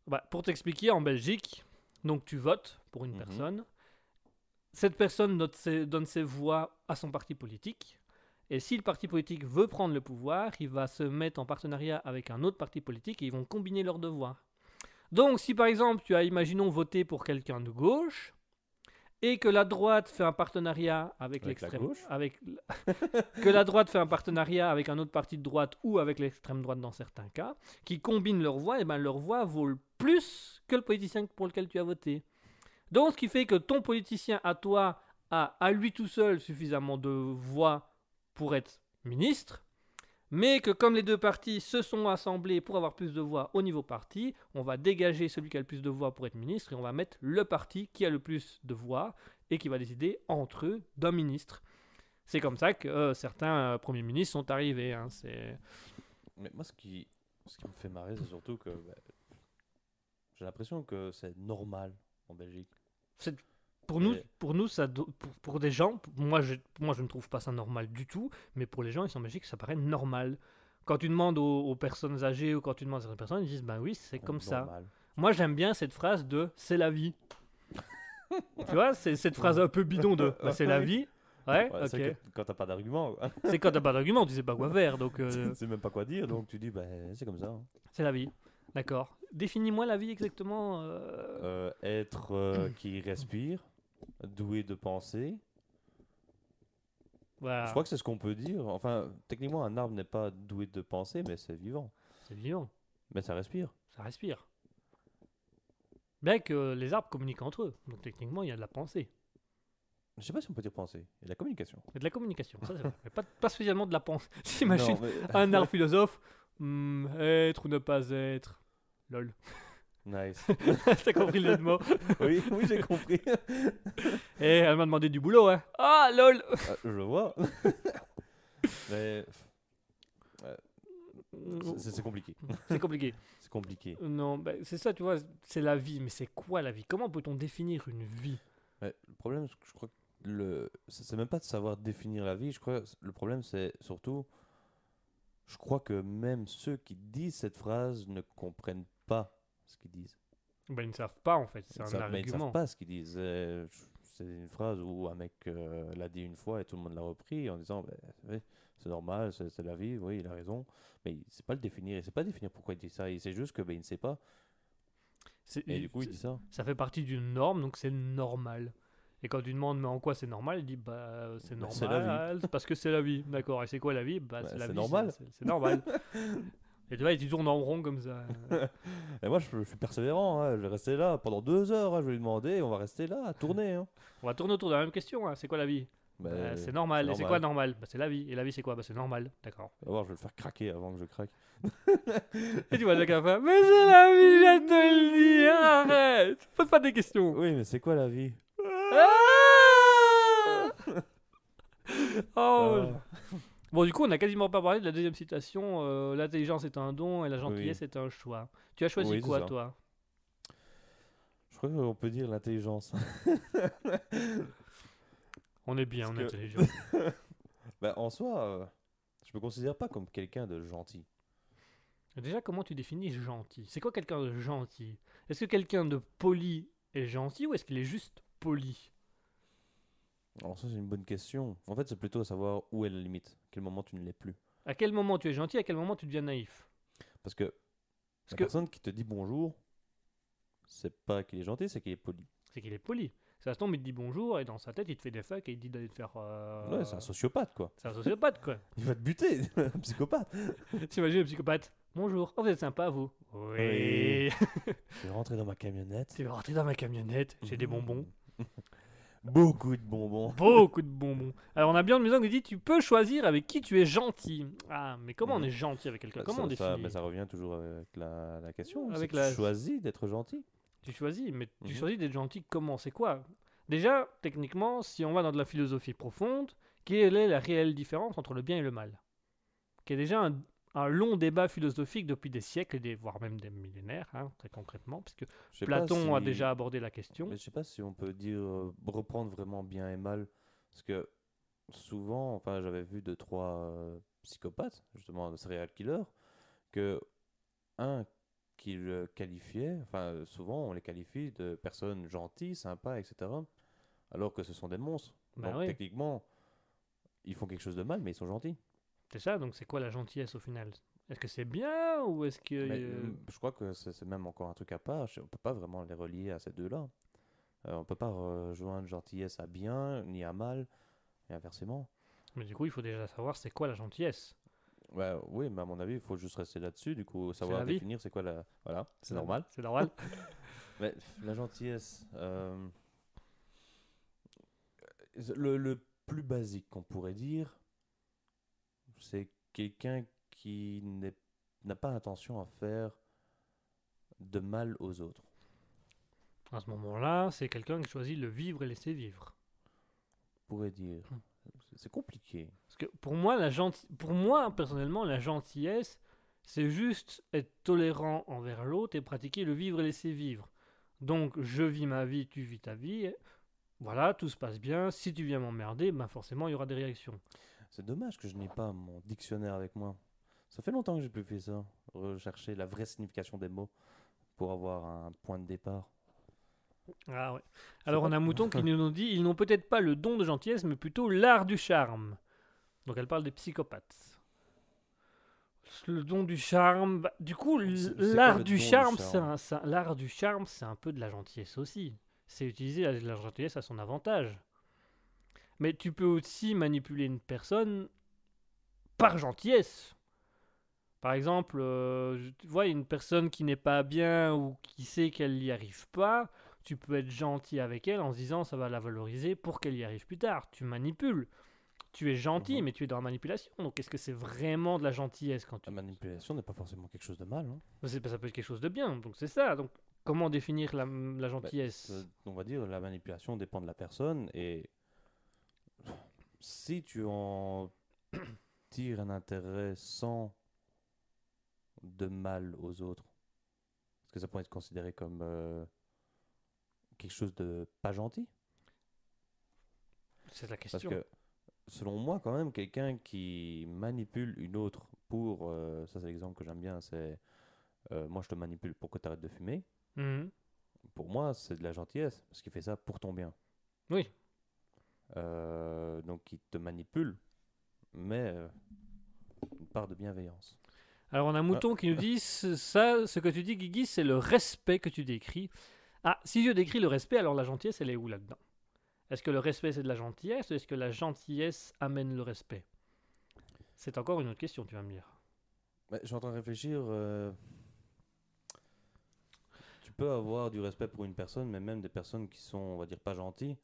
bah, pour t'expliquer, en Belgique, donc tu votes pour une Mhm. personne. Cette personne ses- donne ses voix à son parti politique. Et si le parti politique veut prendre le pouvoir, il va se mettre en partenariat avec un autre parti politique et ils vont combiner leurs devoirs. Donc si par exemple tu as, imaginons, voté pour quelqu'un de gauche, et que la droite fait un partenariat avec, l'extrême gauche avec que la droite fait un partenariat avec un autre parti de droite ou avec l'extrême droite dans certains cas, qui combinent leurs voix, et ben leur voix vaut plus que le politicien pour lequel tu as voté. Donc ce qui fait que ton politicien à toi a à lui tout seul suffisamment de voix pour être ministre, mais que comme les deux partis se sont assemblés pour avoir plus de voix au niveau parti, on va dégager celui qui a le plus de voix pour être ministre et on va mettre le parti qui a le plus de voix et qui va décider entre eux d'un ministre. C'est comme ça que euh, certains euh, premiers ministres sont arrivés. hein. Mais moi, ce qui, ce qui me fait marrer, c'est surtout que bah, j'ai l'impression que c'est normal en Belgique. Pour nous, pour nous ça, pour, pour des gens, pour moi, je, moi je ne trouve pas ça normal du tout, mais pour les gens ici en Belgique, ça paraît normal. Quand tu demandes aux, aux personnes âgées ou quand tu demandes à certaines personnes, ils disent ben oui, c'est comme ça. Moi j'aime bien cette phrase de c'est la vie. tu vois, c'est cette phrase un peu bidon de bah, c'est la vie. Ouais, Ouais, ok. c'est que- quand t'as pas d'argument. C'est quand t'as pas d'argument, tu sais pas quoi faire, donc euh, tu sais même pas quoi dire, donc tu dis, bah, c'est comme ça. hein. c'est la vie. D'accord. Définis-moi la vie exactement. euh, Euh, être euh, qui respire, doué de penser. voilà, Je crois que c'est ce qu'on peut dire. Enfin, techniquement, un arbre n'est pas doué de penser, mais c'est vivant. c'est vivant, Mais ça respire. ça respire. Bien que les arbres communiquent entre eux, donc techniquement il y a de la pensée. Je sais pas si on peut dire penser. Il y a de la communication. Il y a de la communication, ça c'est vrai. Mais pas, pas spécialement de la pensée. T'imagines mais- un arbre philosophe hmm, Être ou ne pas être Lol. Nice. T'as compris le jeu de mots oui, oui j'ai compris. Et elle m'a demandé du boulot, hein. Ah, lol Ah, je vois. mais c'est c'est compliqué. C'est compliqué. C'est compliqué. Non, ben, c'est ça, tu vois, c'est la vie. Mais c'est quoi la vie? Comment peut-on définir une vie? Mais le problème, je crois que le, c'est c'est même pas de savoir définir la vie. Je crois que le problème, c'est surtout, je crois que même ceux qui disent cette phrase ne comprennent pas ce qu'ils disent. ben, Ils ne savent pas, en fait. C'est un savent- mais ils ne savent argument. pas ce qu'ils disent. Euh, C'est une phrase où un mec euh, l'a dit une fois et tout le monde l'a repris en disant ben, oui, c'est normal, c'est c'est la vie, oui, il a raison. Mais il ne sait pas le définir, il ne sait pas définir pourquoi il dit ça. Il sait juste que ben, il ne sait pas. C'est- Et du coup, il dit ça. Ça fait partie d'une norme, donc c'est normal. Et quand tu demandes mais en quoi c'est normal, il dit bah c'est Bah, c'est la normal parce que c'est la vie. D'accord. Et c'est quoi la vie? Bah, Bah, c'est la c'est vie. normal. c'est- C'est normal. Et tu vois, il tourne en rond comme ça. Et moi, je, je suis persévérant. hein. Je vais rester là pendant deux heures. hein. Je vais lui demander on va rester là à tourner. hein. On va tourner autour de la même question. C'est quoi la vie? Ben, Bah, C'est normal. c'est Et c'est quoi normal? Bah, C'est la vie. Et la vie, c'est quoi? Bah, C'est normal. D'accord. Je vais le faire craquer avant que je craque. Et tu vois le gars Mais c'est la vie, je te le dis, arrête Pose pas des questions Oui, mais c'est quoi la vie? Ah Oh Ah. Bon, du coup, on n'a quasiment pas parlé de la deuxième citation. euh, L'intelligence est un don et la gentillesse est un choix. Tu as choisi Oui, quoi, toi? Je crois qu'on peut dire l'intelligence. On est bien, Parce on est que- intelligent. Ben, en soi, euh, je me considère pas comme quelqu'un de gentil. Déjà, comment tu définis gentil? C'est quoi quelqu'un de gentil? Est-ce que quelqu'un de poli est gentil ou est-ce qu'il est juste poli? Alors ça, c'est une bonne question. En fait, c'est plutôt à savoir où est la limite. À quel moment tu ne l'es plus. À quel moment tu es gentil À quel moment tu deviens naïf? Parce que Parce la que personne qui te dit bonjour, c'est pas qu'il est gentil, c'est qu'il est poli. c'est qu'il est poli. Ça se tombe, il te dit bonjour, et dans sa tête, il te fait des fuck et il te dit d'aller te faire. euh, Ouais, c'est un sociopathe, quoi. c'est un sociopathe, quoi. Il va te buter, un psychopathe. T'imagines le psychopathe? Bonjour, oh, vous êtes sympa, vous Oui. Tu es rentré dans ma camionnette? tu veux rentrer dans ma camionnette? J'ai des bonbons. Beaucoup de bonbons. Beaucoup de bonbons. Alors, on a bien de maison qui dit tu peux choisir avec qui tu es gentil. Ah, mais comment on Mhm. est gentil avec quelqu'un? Ça- Comment on ça, ça, définit? mais ça revient toujours avec la, la question. Avec Avec la- Tu choisis d'être gentil. Tu choisis, mais tu Mhm. choisis d'être gentil comment? C'est quoi? Déjà, techniquement, si on va dans de la philosophie profonde, quelle est la réelle différence entre le bien et le mal? Qui est déjà un, un long débat philosophique depuis des siècles, des, voire même des millénaires, hein, très concrètement, puisque Platon a déjà abordé la question. Mais je sais pas si on peut dire euh, reprendre vraiment bien et mal. Parce que souvent, enfin, j'avais vu deux, trois euh, psychopathes, justement, de serial killers, que un qui le qualifiait, enfin, souvent on les qualifie de personnes gentilles, sympas, etc. Alors que ce sont des monstres. Bah Donc oui. techniquement, ils font quelque chose de mal, mais ils sont gentils. C'est ça, donc c'est quoi la gentillesse au final? Est-ce que c'est bien ou est-ce que. Mais, euh, euh, je crois que c'est même encore un truc à part. On peut pas vraiment les relier à ces deux-là. Euh, on peut pas rejoindre gentillesse à bien ni à mal, et inversement. Mais du coup, il faut déjà savoir c'est quoi la gentillesse. Ouais, oui, mais à mon avis, il faut juste rester là-dessus. Du coup, savoir définir c'est quoi la. Voilà, c'est normal. C'est normal. Mais la gentillesse. euh, Le, le plus basique qu'on pourrait dire, c'est quelqu'un qui n'a pas intention à faire de mal aux autres. à ce moment-là, c'est quelqu'un qui choisit le vivre et laisser vivre. On pourrait dire. Hmm. C'est- compliqué. Parce que pour moi, la genti- pour moi personnellement, la gentillesse, c'est juste être tolérant envers l'autre et pratiquer le vivre et laisser vivre. Donc, je vis ma vie, tu vis ta vie. Voilà, tout se passe bien. Si tu viens m'emmerder, ben forcément, il y aura des réactions. C'est dommage que je n'ai pas mon dictionnaire avec moi. Ça fait longtemps que j'ai plus fait ça. Rechercher la vraie signification des mots pour avoir un point de départ. Ah ouais. Alors, on a Mouton qui nous dit ils n'ont peut-être pas le don de gentillesse, mais plutôt l'art du charme. Donc, elle parle des psychopathes. Le don du charme, bah, du coup, l'art du charme, c'est un- c'est un- l'art du charme, c'est un peu de la gentillesse aussi. C'est utiliser la, la gentillesse à son avantage. Mais tu peux aussi manipuler une personne par gentillesse. Par exemple, euh, tu vois une personne qui n'est pas bien ou qui sait qu'elle n'y arrive pas, tu peux être gentil avec elle en se disant ça va la valoriser pour qu'elle y arrive plus tard. Tu manipules. Tu es gentil, Mhm. mais tu es dans la manipulation. Donc est-ce que c'est vraiment de la gentillesse quand tu... La manipulation n'est pas forcément quelque chose de mal. hein. Ça peut être quelque chose de bien. Donc c'est ça. Donc comment définir la, la gentillesse? Euh, on va dire la manipulation dépend de la personne et si tu en tires un intérêt sans de mal aux autres, est-ce que ça pourrait être considéré comme euh, quelque chose de pas gentil? C'est la Parce question. que selon moi, quand même, quelqu'un qui manipule une autre pour, euh, ça c'est l'exemple que j'aime bien, c'est euh, moi je te manipule pour que tu arrêtes de fumer. Mhm. Pour moi, c'est de la gentillesse parce qu'il fait ça pour ton bien. Oui. Euh, donc il te manipule, mais euh, une part de bienveillance. Alors on a Mouton qui nous dit ce- ça, ce que tu dis Guigui, c'est le respect que tu décris. Ah, si je décris le respect, alors la gentillesse, elle est où là-dedans? Est-ce que le respect c'est de la gentillesse ou est-ce que la gentillesse amène le respect? C'est encore une autre question, tu vas me dire. Ouais, je suis en train de réfléchir. euh, Tu peux avoir du respect pour une personne, mais même des personnes qui sont, on va dire, pas gentilles,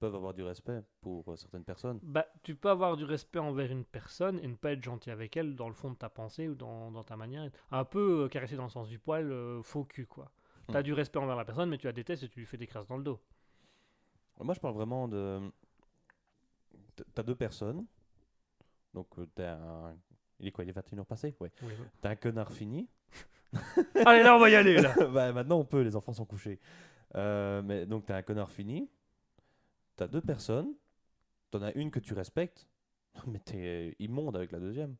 peuvent avoir du respect pour euh, certaines personnes. Bah, tu peux avoir du respect envers une personne et ne pas être gentil avec elle dans le fond de ta pensée ou dans, dans ta manière. Un peu euh, caresser dans le sens du poil, euh, faux cul quoi. Hmm. du respect envers la personne, mais tu la détestes et tu lui fais des crasses dans le dos. Moi, je parle vraiment de. T'as deux personnes. Donc, euh, t'as un. Il est quoi Il est 21h passé? Ouais. T'as un connard fini. Allez, là, on va y aller là. bah, maintenant, on peut, les enfants sont couchés. Euh, mais donc, t'as un connard fini. T'as deux personnes. T'en as une que tu respectes. Mais t'es immonde avec la deuxième.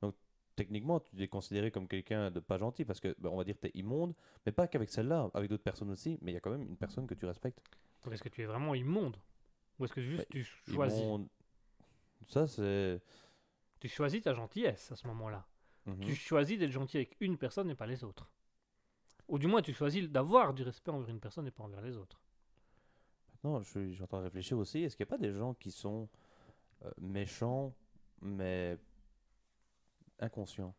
Donc, techniquement, tu es considéré comme quelqu'un de pas gentil parce que, bah, on va dire, t'es immonde. Mais pas qu'avec celle-là, avec d'autres personnes aussi. Mais il y a quand même une personne que tu respectes. Donc est-ce que tu es vraiment immonde? Ou est-ce que juste Bah, tu choisis? Immonde. Ça, c'est. Tu choisis ta gentillesse à ce moment-là. Mhm. Tu choisis d'être gentil avec une personne et pas les autres. Ou du moins, tu choisis d'avoir du respect envers une personne et pas envers les autres. Non, je suis, je suis en train de réfléchir aussi. Est-ce qu'il n'y a pas des gens qui sont euh, méchants, mais inconscients?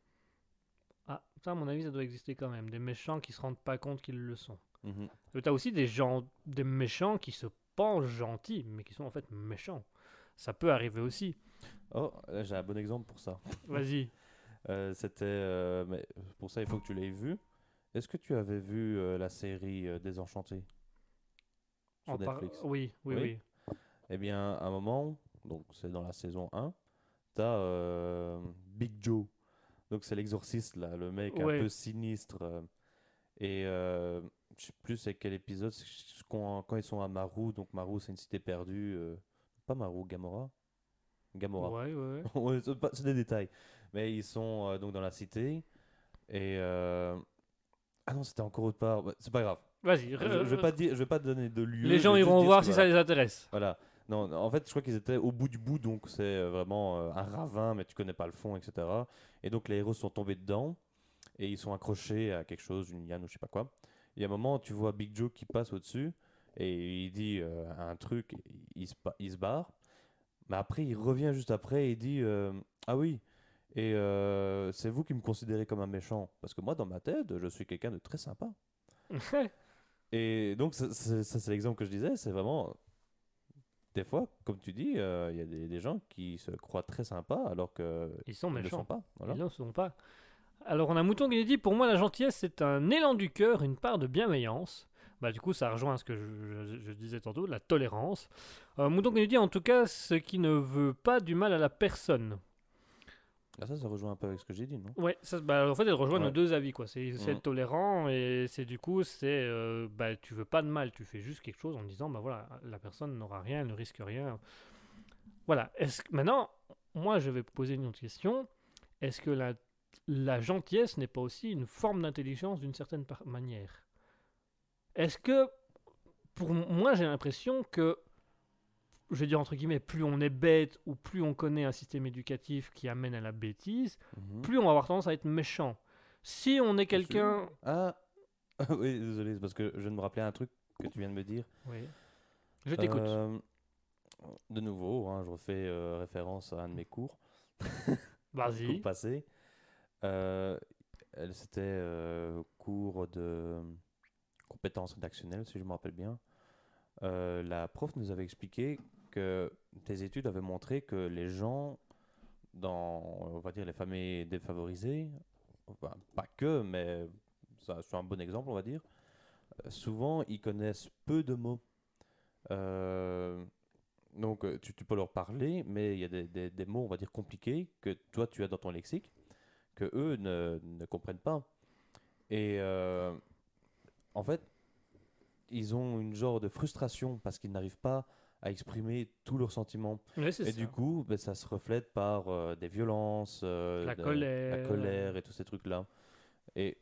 Ah, ça, à mon avis, ça doit exister quand même. Des méchants qui se rendent pas compte qu'ils le sont. Mhm. Tu as aussi des gens, des méchants qui se pensent gentils, mais qui sont en fait méchants. Ça peut arriver aussi. Oh, j'ai un bon exemple pour ça. Vas-y. Euh, C'était. euh, mais pour ça, il faut que tu l'aies vu. Est-ce que tu avais vu la série Désenchanté sur En par- Netflix Oui, oui, Oui. oui. Eh bien, à un moment, donc c'est dans la saison 1, t'as euh, Big Joe. Donc c'est l'exorciste, là, le mec Ouais. un peu sinistre. euh, et euh, je sais plus c'est quel épisode, quand, quand ils sont à Maru. Donc Maru, c'est une cité perdue. euh, pas Maru, Gamora? Gamora. Ouais, ouais, c'est des détails. Mais ils sont euh, donc dans la cité. Et. Ah non, c'était encore autre part. Bah, C'est pas grave. Vas-y. Je, vais pas dire, je vais pas te donner de lieu. les gens iront voir si voilà. ça les intéresse. Voilà. Non, en fait, je crois qu'ils étaient au bout du bout, donc c'est euh, vraiment euh, un ravin, mais tu connais pas le fond, etc. Et donc les héros sont tombés dedans et ils sont accrochés à quelque chose, une liane ou je sais pas quoi. Et à un moment, tu vois Big Joe qui passe au-dessus et il dit euh, un truc, il se, il se barre. Mais après, il revient juste après et il dit euh, Ah oui, et euh, c'est vous qui me considérez comme un méchant. Parce que moi, dans ma tête, je suis quelqu'un de très sympa. Et donc, ça, c'est- ça, c'est l'exemple que je disais, c'est vraiment. Des fois, comme tu dis, euh, il y a des, des gens qui se croient très sympas alors que Ils sont ils ne le méchants. sont pas. Voilà. Ils ne sont pas. Alors, on a Mouton qui nous dit Pour moi, la gentillesse, c'est un élan du cœur, une part de bienveillance. Bah, du coup, ça rejoint ce que je, je- je disais tantôt, la tolérance. Euh, Mouton qui nous dit En tout cas, ce qui ne veut pas du mal à la personne. Ah, ça, ça rejoint un peu avec ce que j'ai dit, non? Ouais, ça, bah, en fait, elle rejoint Ouais. nos deux avis. quoi. C'est être tolérant et c'est du coup, c'est euh, bah, tu veux pas de mal, tu fais juste quelque chose en disant bah voilà, la personne n'aura rien, elle ne risque rien. Voilà. Est-ce maintenant, moi, je vais poser une autre question. Est-ce que la, la gentillesse n'est pas aussi une forme d'intelligence d'une certaine manière? Est-ce que, pour moi, j'ai l'impression que je vais dire entre guillemets, plus on est bête ou plus on connaît un système éducatif qui amène à la bêtise, Mhm. plus on va avoir tendance à être méchant. Si on est quelqu'un. Ah oui, désolé, parce que je viens de me rappeler un truc que tu viens de me dire. Oui. Je t'écoute. Euh, de nouveau, hein, je refais euh, référence à un de mes cours. Vas-y. cours passé. Euh, C'était euh, cours de compétences rédactionnelles, si je me rappelle bien. Euh, la prof nous avait expliqué que tes études avaient montré que les gens dans, on va dire, les familles défavorisées, pas que, mais c'est un bon exemple, on va dire, euh, souvent ils connaissent peu de mots. Euh, donc euh, tu, peux leur parler, mais il y a des, des- mots, on va dire, compliqués que toi tu as dans ton lexique, que eux ne, ne comprennent pas. Et en fait, ils ont une genre de frustration parce qu'ils n'arrivent pas à exprimer tous leurs sentiments. Et ça. du coup, ben, ça se reflète par euh, des violences, euh, La de- colère. la colère et tous ces trucs-là. Et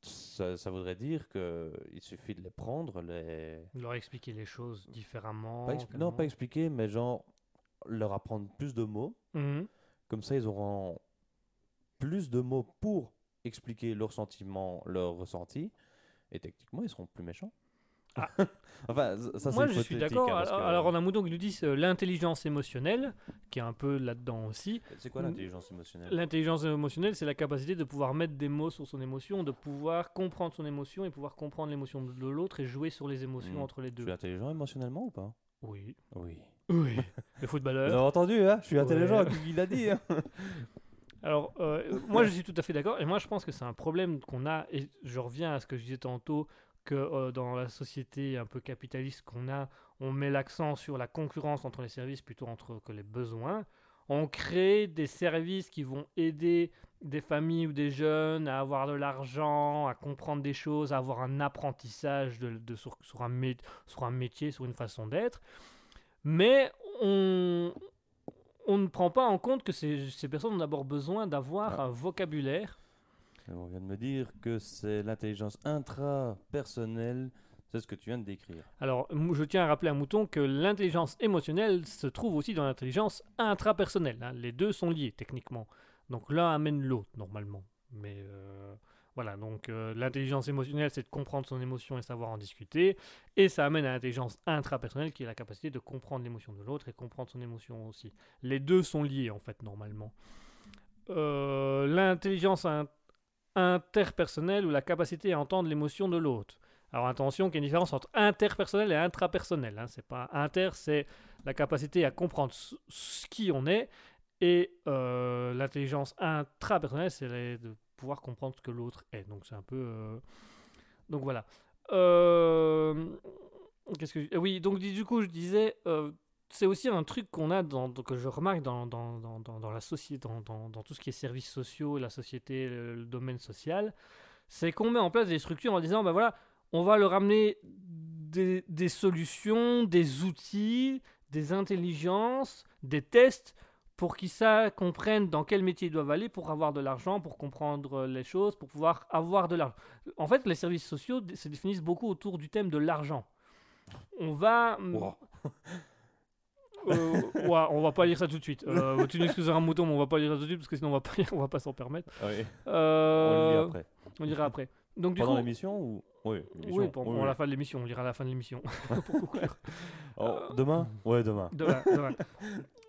ça, ça voudrait dire qu'il suffit de les prendre, les... Leur expliquer les choses différemment. Pas non, pas expliquer, mais genre leur apprendre plus de mots. Mhm. Comme ça, ils auront plus de mots pour expliquer leurs sentiments, leurs ressentis. Et techniquement, ils seront plus méchants. Ah. enfin, ça, c'est Moi, je suis d'accord. hein, alors, que- alors, on a Mouton qui nous dit euh, l'intelligence émotionnelle, qui est un peu là-dedans aussi. C'est quoi l'intelligence émotionnelle? L'intelligence émotionnelle, c'est la capacité de pouvoir mettre des mots sur son émotion, de pouvoir comprendre son émotion et pouvoir comprendre l'émotion de l'autre et jouer sur les émotions Hmm. entre les deux. suis intelligent émotionnellement ou pas? Oui. Oui. Oui. Le Vous footballeur. avez entendu, hein? Je suis intelligent, Ouais. il a dit. hein Alors, euh, moi, je suis tout à fait d'accord. Et moi, je pense que c'est un problème qu'on a. Et je reviens à ce que je disais tantôt, que euh, dans la société un peu capitaliste qu'on a, on met l'accent sur la concurrence entre les services plutôt entre que les besoins. On crée des services qui vont aider des familles ou des jeunes à avoir de l'argent, à comprendre des choses, à avoir un apprentissage de, de- sur, sur un mé- sur un métier, sur une façon d'être. Mais on, on ne prend pas en compte que ces, ces personnes ont d'abord besoin d'avoir Ah. un vocabulaire. On vient de me dire que c'est l'intelligence intrapersonnelle. C'est ce que tu viens de décrire. Alors, je tiens à rappeler à Mouton que l'intelligence émotionnelle se trouve aussi dans l'intelligence intrapersonnelle. hein. Les deux sont liés techniquement. Donc l'un amène l'autre normalement. Mais euh, Voilà, donc euh, l'intelligence émotionnelle, c'est de comprendre son émotion et savoir en discuter. Et ça amène à l'intelligence intrapersonnelle, qui est la capacité de comprendre l'émotion de l'autre et comprendre son émotion aussi. Les deux sont liés, en fait, normalement. Euh, l'intelligence in- interpersonnelle ou la capacité à entendre l'émotion de l'autre. Alors attention qu'il y a une différence entre interpersonnel et intrapersonnel. Hein. C'est pas inter, c'est la capacité à comprendre ce, qui on est. Et euh, l'intelligence intrapersonnelle, c'est de pouvoir comprendre ce que l'autre est. Donc c'est un peu... euh, Donc voilà. Euh, Qu'est-ce que... Oui, donc du coup je disais... c'est aussi un truc qu'on a dans, que je remarque dans, dans, dans, la société, dans, tout ce qui est services sociaux, la société, le, le domaine social, c'est qu'on met en place des structures en disant, ben voilà, on va leur amener des, des solutions, des outils, des intelligences, des tests pour qu'ils comprennent dans quel métier ils doivent aller pour avoir de l'argent, pour comprendre les choses, pour pouvoir avoir de l'argent. En fait, les services sociaux se définissent beaucoup autour du thème de l'argent. On va... Wow. Euh, ouais, on va pas lire ça tout de suite. Euh, tu nous excuseras un mouton, mais on va pas lire ça tout de suite parce que sinon on va pas, on va pas s'en permettre. Ah oui. Euh, On lit après. on lira après. Donc Pendant l'émission ou Oui, oui, pour, Oui, pour oui. la fin de l'émission, on lira à la fin de l'émission. Pour conclure. Oh, demain? Ouais, demain. Demain, demain.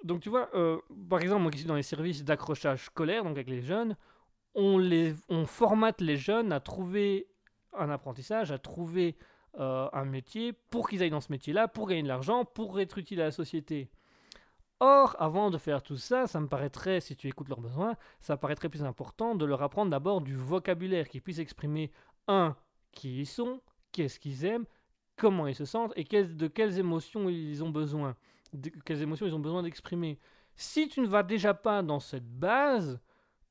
Donc tu vois, euh, par exemple, moi qui suis dans les services d'accrochage scolaire, donc avec les jeunes, on, les, on formate les jeunes à trouver un apprentissage, à trouver euh, un métier pour qu'ils aillent dans ce métier-là, pour gagner de l'argent, pour être utile à la société. Or, avant de faire tout ça, ça me paraîtrait, si tu écoutes leurs besoins, ça paraîtrait plus important de leur apprendre d'abord du vocabulaire qui puisse exprimer, un, qui ils sont, qu'est-ce qu'ils aiment, comment ils se sentent et de quelles émotions ils ont besoin, de- quelles émotions ils ont besoin d'exprimer. Si tu ne vas déjà pas dans cette base,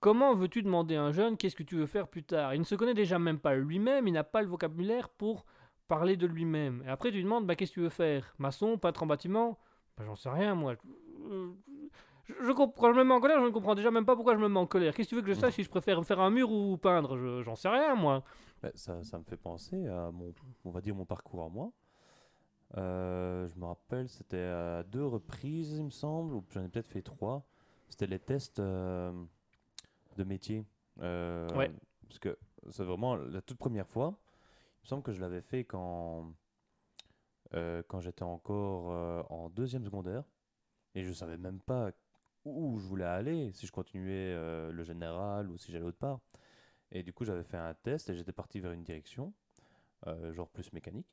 comment veux-tu demander à un jeune qu'est-ce que tu veux faire plus tard? Il ne se connaît déjà même pas lui-même, il n'a pas le vocabulaire pour parler de lui-même. Et après, tu lui demandes bah, qu'est-ce que tu veux faire? Maçon, peintre en bâtiment? Bah, J'en sais rien, moi. Je, je comprends, quand je me mets en colère, je ne comprends déjà même pas pourquoi je me mets en colère. Qu'est-ce que tu veux que je sache si je préfère faire un mur ou peindre? Je- J'en sais rien, moi. Bah, ça, ça me fait penser à mon, on va dire mon parcours à moi. Euh, je me rappelle, c'était à deux reprises, il me semble, ou j'en ai peut-être fait trois. C'était les tests euh, de métier. Euh, Ouais. Parce que c'est vraiment la toute première fois. Il me semble que je l'avais fait quand, euh, quand j'étais encore euh, en deuxième secondaire. Et je savais même pas où je voulais aller, si je continuais euh, le général ou si j'allais autre part. Et du coup, j'avais fait un test et j'étais parti vers une direction, genre plus mécanique.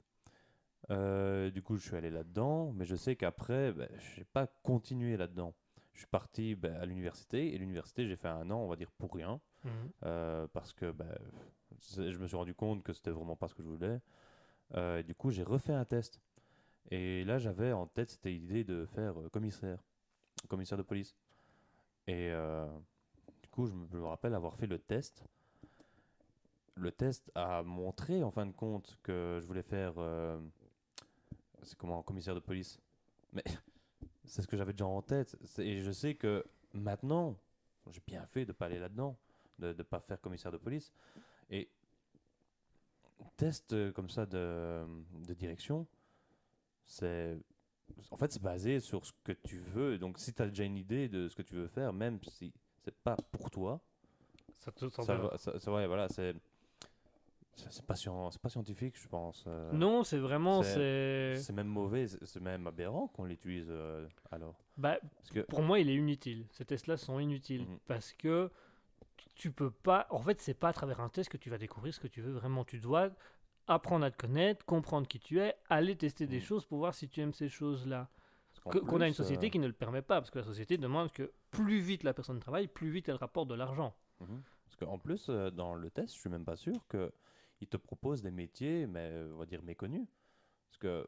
Du coup, je suis allé là-dedans, mais je sais qu'après, ben, je n'ai pas continué là-dedans. Je suis parti ben, à l'université et l'université, j'ai fait un an, on va dire, pour rien, euh, parce que c'est- je me suis rendu compte que c'était vraiment pas ce que je voulais. Euh, du coup, j'ai refait un test. Et là, j'avais en tête, c'était l'idée de faire euh, commissaire, commissaire de police. Et euh, du coup, je me, rappelle avoir fait le test. Le test a montré, en fin de compte, que je voulais faire. c'est comment Commissaire de police. Mais c'est ce que j'avais déjà en tête. Et je sais que maintenant, j'ai bien fait de pas aller là-dedans, de ne pas faire commissaire de police. Et test euh, comme ça de, de direction, c'est. En fait, c'est basé sur ce que tu veux. Donc, si tu as déjà une idée de ce que tu veux faire, même si c'est pas pour toi, Ça te ça, va- ça- ça- ouais, voilà, c'est. C'est pas, pas scientifique, je pense. euh, Non, c'est vraiment. c'est- même mauvais, c'est c'est même aberrant qu'on l'utilise euh, alors. Bah, Parce que. pour moi, il est inutile. Ces tests-là sont inutiles Mhm. parce que tu peux pas. En fait, c'est pas à travers un test que tu vas découvrir ce que tu veux vraiment. Tu dois apprendre à te connaître, comprendre qui tu es, aller tester des Mhm. choses pour voir si tu aimes ces choses-là. Qu'on a une société euh, qui ne le permet pas parce que la société demande que plus vite la personne travaille, plus vite elle rapporte de l'argent. Mhm. Parce qu'en plus, euh, dans le test, je suis même pas sûr que il te propose des métiers, mais euh, on va dire méconnus. Parce que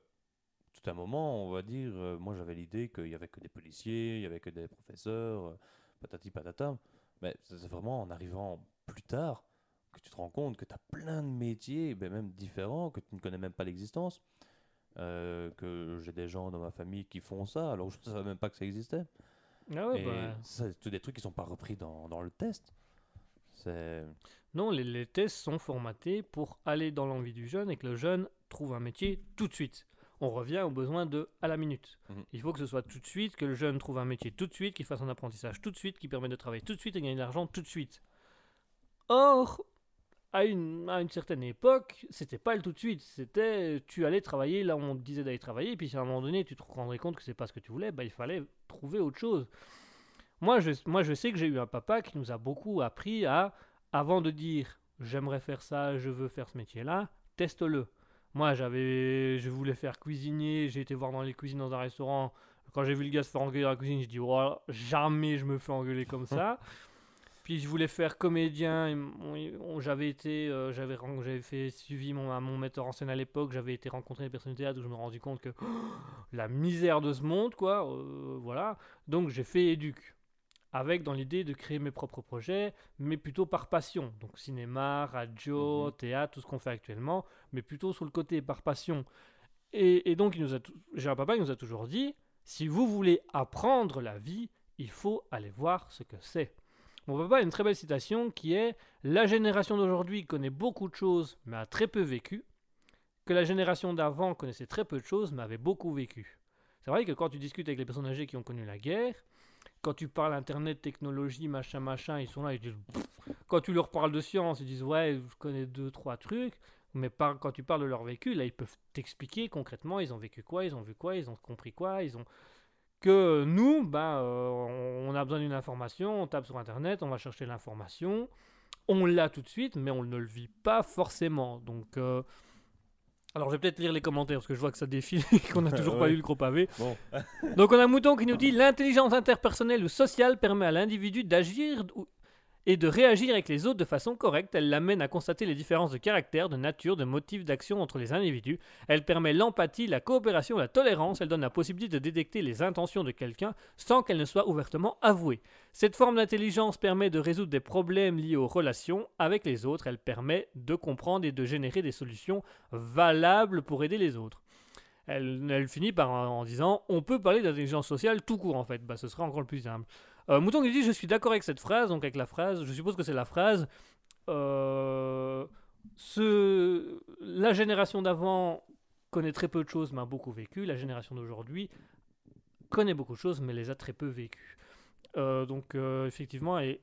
tout un moment, on va dire, moi j'avais l'idée qu'il y avait que des policiers, il y avait que des professeurs, patati patata. Mais c'est vraiment en arrivant plus tard que tu te rends compte que tu as plein de métiers, ben, même différents, que tu ne connais même pas l'existence. Euh, que j'ai des gens dans ma famille qui font ça, alors je ne savais même pas que ça existait. Ah ouais, bah, c'est tous des trucs qui sont pas repris dans, dans le test. Non, les, les tests sont formatés pour aller dans l'envie du jeune et que le jeune trouve un métier tout de suite. On revient au besoin de à la minute. Mhm. Il faut que ce soit tout de suite, que le jeune trouve un métier tout de suite, qu'il fasse un apprentissage tout de suite, qui permet de travailler tout de suite et gagner de l'argent tout de suite. Or, à une, à une certaine époque, c'était pas le tout de suite. C'était tu allais travailler là où on te disait d'aller travailler, et puis si à un moment donné tu te rendrais compte que c'est pas ce que tu voulais, bah, il fallait trouver autre chose. Moi je, moi, je sais que j'ai eu un papa qui nous a beaucoup appris à, avant de dire j'aimerais faire ça, je veux faire ce métier-là, teste-le. Moi, j'avais, je voulais faire cuisinier, j'ai été voir dans les cuisines dans un restaurant. Quand j'ai vu le gars se faire engueuler dans la cuisine, je dis oh, jamais je me fais engueuler comme ça. Puis je voulais faire comédien. J'avais été, euh, j'avais, j'avais fait suivi mon, mon metteur en scène à l'époque. J'avais été rencontrer des personnes de théâtre où je me suis rendu compte que la misère de ce monde, quoi. Euh, voilà. Donc j'ai fait éduc avec dans l'idée de créer mes propres projets, mais plutôt par passion. Donc cinéma, radio, mhm. théâtre, tout ce qu'on fait actuellement, mais plutôt sur le côté par passion. Et, donc, il nous a un papa qui nous a toujours dit, si vous voulez apprendre la vie, il faut aller voir ce que c'est. Mon papa a une très belle citation qui est La génération d'aujourd'hui connaît beaucoup de choses, mais a très peu vécu, que la génération d'avant connaissait très peu de choses, mais avait beaucoup vécu. C'est vrai que quand tu discutes avec les personnes âgées qui ont connu la guerre, quand tu parles internet, technologie, machin, machin, ils sont là, ils disent. Quand tu leur parles de science, ils disent ouais, je connais deux, trois trucs. Mais quand tu parles de leur vécu, là, ils peuvent t'expliquer concrètement, ils ont vécu quoi, ils ont vu quoi, ils ont compris quoi, ils ont. Que nous, euh, on a besoin d'une information, on tape sur internet, on va chercher l'information, on l'a tout de suite, mais on ne le vit pas forcément. Donc. Euh, alors je vais peut-être lire les commentaires parce que je vois que ça défile et qu'on n'a toujours pas eu le gros pavé. Donc on a Mouton qui nous dit l'intelligence interpersonnelle ou sociale permet à l'individu d'agir et de réagir avec les autres de façon correcte. Elle l'amène à constater les différences de caractère, de nature, de motifs d'action entre les individus. Elle permet l'empathie, la coopération, la tolérance. Elle donne la possibilité de détecter les intentions de quelqu'un sans qu'elles ne soient ouvertement avouées. Cette forme d'intelligence permet de résoudre des problèmes liés aux relations avec les autres. Elle permet de comprendre et de générer des solutions valables pour aider les autres. Elle, finit par en, disant on peut parler d'intelligence sociale tout court en fait. Bah, ce sera encore le plus simple. Euh, Mouton qui dit Je suis d'accord avec cette phrase, donc avec la phrase, je suppose que c'est la phrase. Euh, la génération d'avant connaît très peu de choses, mais a beaucoup vécu. La génération d'aujourd'hui connaît beaucoup de choses, mais les a très peu vécues. Euh, donc, effectivement, et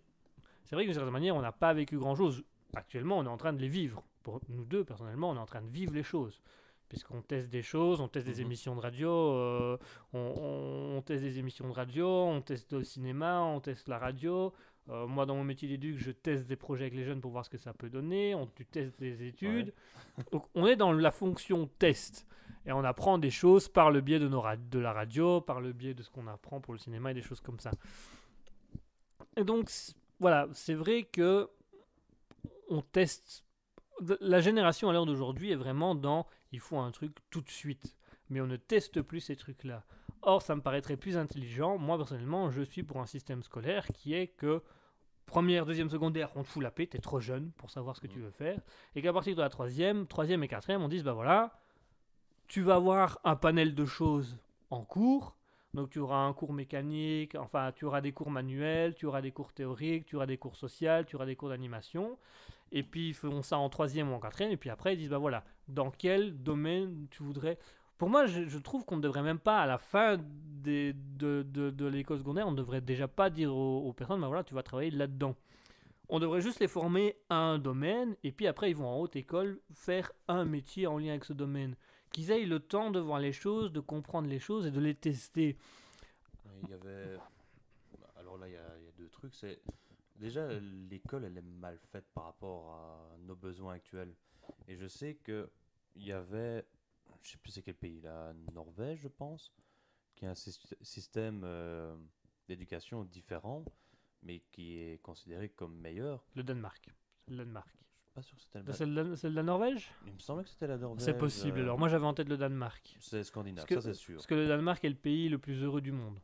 c'est vrai que d'une certaine manière, on n'a pas vécu grand-chose. Actuellement, on est en train de les vivre. Pour nous deux, personnellement, on est en train de vivre les choses puisqu'on teste des choses, on teste des émissions de radio, euh, on, teste des émissions de radio, on teste le cinéma, on teste la radio. Euh, moi, dans mon métier d'éduc, je teste des projets avec les jeunes pour voir ce que ça peut donner. On tu testes des études. Donc, on est dans la fonction test. Et on apprend des choses par le biais de, nos de la radio, par le biais de ce qu'on apprend pour le cinéma et des choses comme ça. Et donc, voilà, c'est vrai que on teste. La génération à l'heure d'aujourd'hui est vraiment dans il faut un truc tout de suite. Mais on ne teste plus ces trucs-là. Or, ça me paraîtrait plus intelligent. Moi, personnellement, je suis pour un système scolaire qui est que première, deuxième, secondaire, on te fout la paix, t'es trop jeune pour savoir ce que tu veux faire. Et qu'à partir de la troisième, troisième et quatrième, on dise, bah voilà, tu vas avoir un panel de choses en cours. Donc tu auras un cours mécanique, enfin tu auras des cours manuels, tu auras des cours théoriques, tu auras des cours sociaux, tu auras des cours d'animation et puis ils font ça en troisième ou en quatrième, et puis après ils disent bah voilà, dans quel domaine tu voudrais. Pour moi, je, trouve qu'on ne devrait même pas, à la fin des, de, de, de l'école secondaire, on ne devrait déjà pas dire aux, personnes bah voilà, tu vas travailler là-dedans. On devrait juste les former à un domaine, et puis après ils vont en haute école faire un métier en lien avec ce domaine. Qu'ils aient le temps de voir les choses, de comprendre les choses et de les tester. Il y avait. Alors là, il y a, il y a deux trucs. C'est Déjà, l'école, elle est mal faite par rapport à nos besoins actuels. Et je sais que il y avait, je sais plus c'est quel pays, la Norvège, je pense, qui a un système euh, d'éducation différent, mais qui est considéré comme meilleur. Le Danemark. Le Danemark. Je suis pas sûr que c'était le Danemark. C'est la Norvège? Il me semblait que c'était la Norvège. C'est possible. Alors moi j'avais en tête le Danemark. C'est scandinave, ça c'est sûr. Parce que le Danemark est le pays le plus heureux du monde.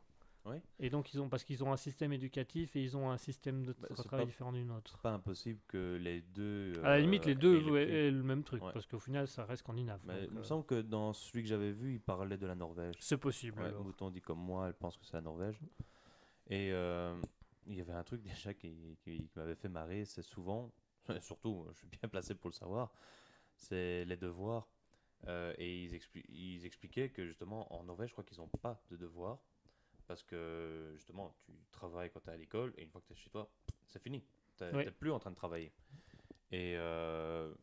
Et donc, ils ont, parce qu'ils ont un système éducatif et ils ont un système de bah, travail différent d'une autre. C'est pas impossible que les deux. à la limite, les euh, deux aient, le même truc, parce qu'au final, ça reste scandinave. Mais il me euh, semble que dans celui que j'avais vu, il parlait de la Norvège. C'est possible. Mouton dit comme moi, elle pense que c'est la Norvège. Et euh, il y avait un truc déjà qui, qui, m'avait fait marrer, c'est souvent, surtout, je suis bien placé pour le savoir, c'est les devoirs. et ils, ils expliquaient que justement en Norvège, je crois qu'ils n'ont pas de devoirs parce que justement, tu travailles quand tu es à l'école et une fois que tu es chez toi, c'est fini. Tu n'es plus en train de travailler. Et euh,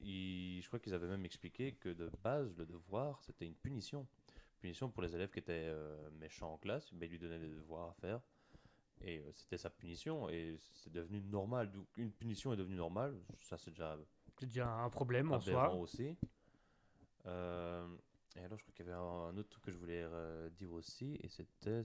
ils- je crois qu'ils avaient même expliqué que de base, le devoir, c'était une punition. Punition pour les élèves qui étaient euh, méchants en classe, mais ils lui donnaient des devoirs à faire. Et euh, c'était sa punition, et c'est devenu normal. Donc, une punition est devenue normale, ça c'est déjà C'est déjà un problème en soi. aussi. Euh, et alors, je crois qu'il y avait un, autre truc que je voulais euh, dire aussi, et c'était.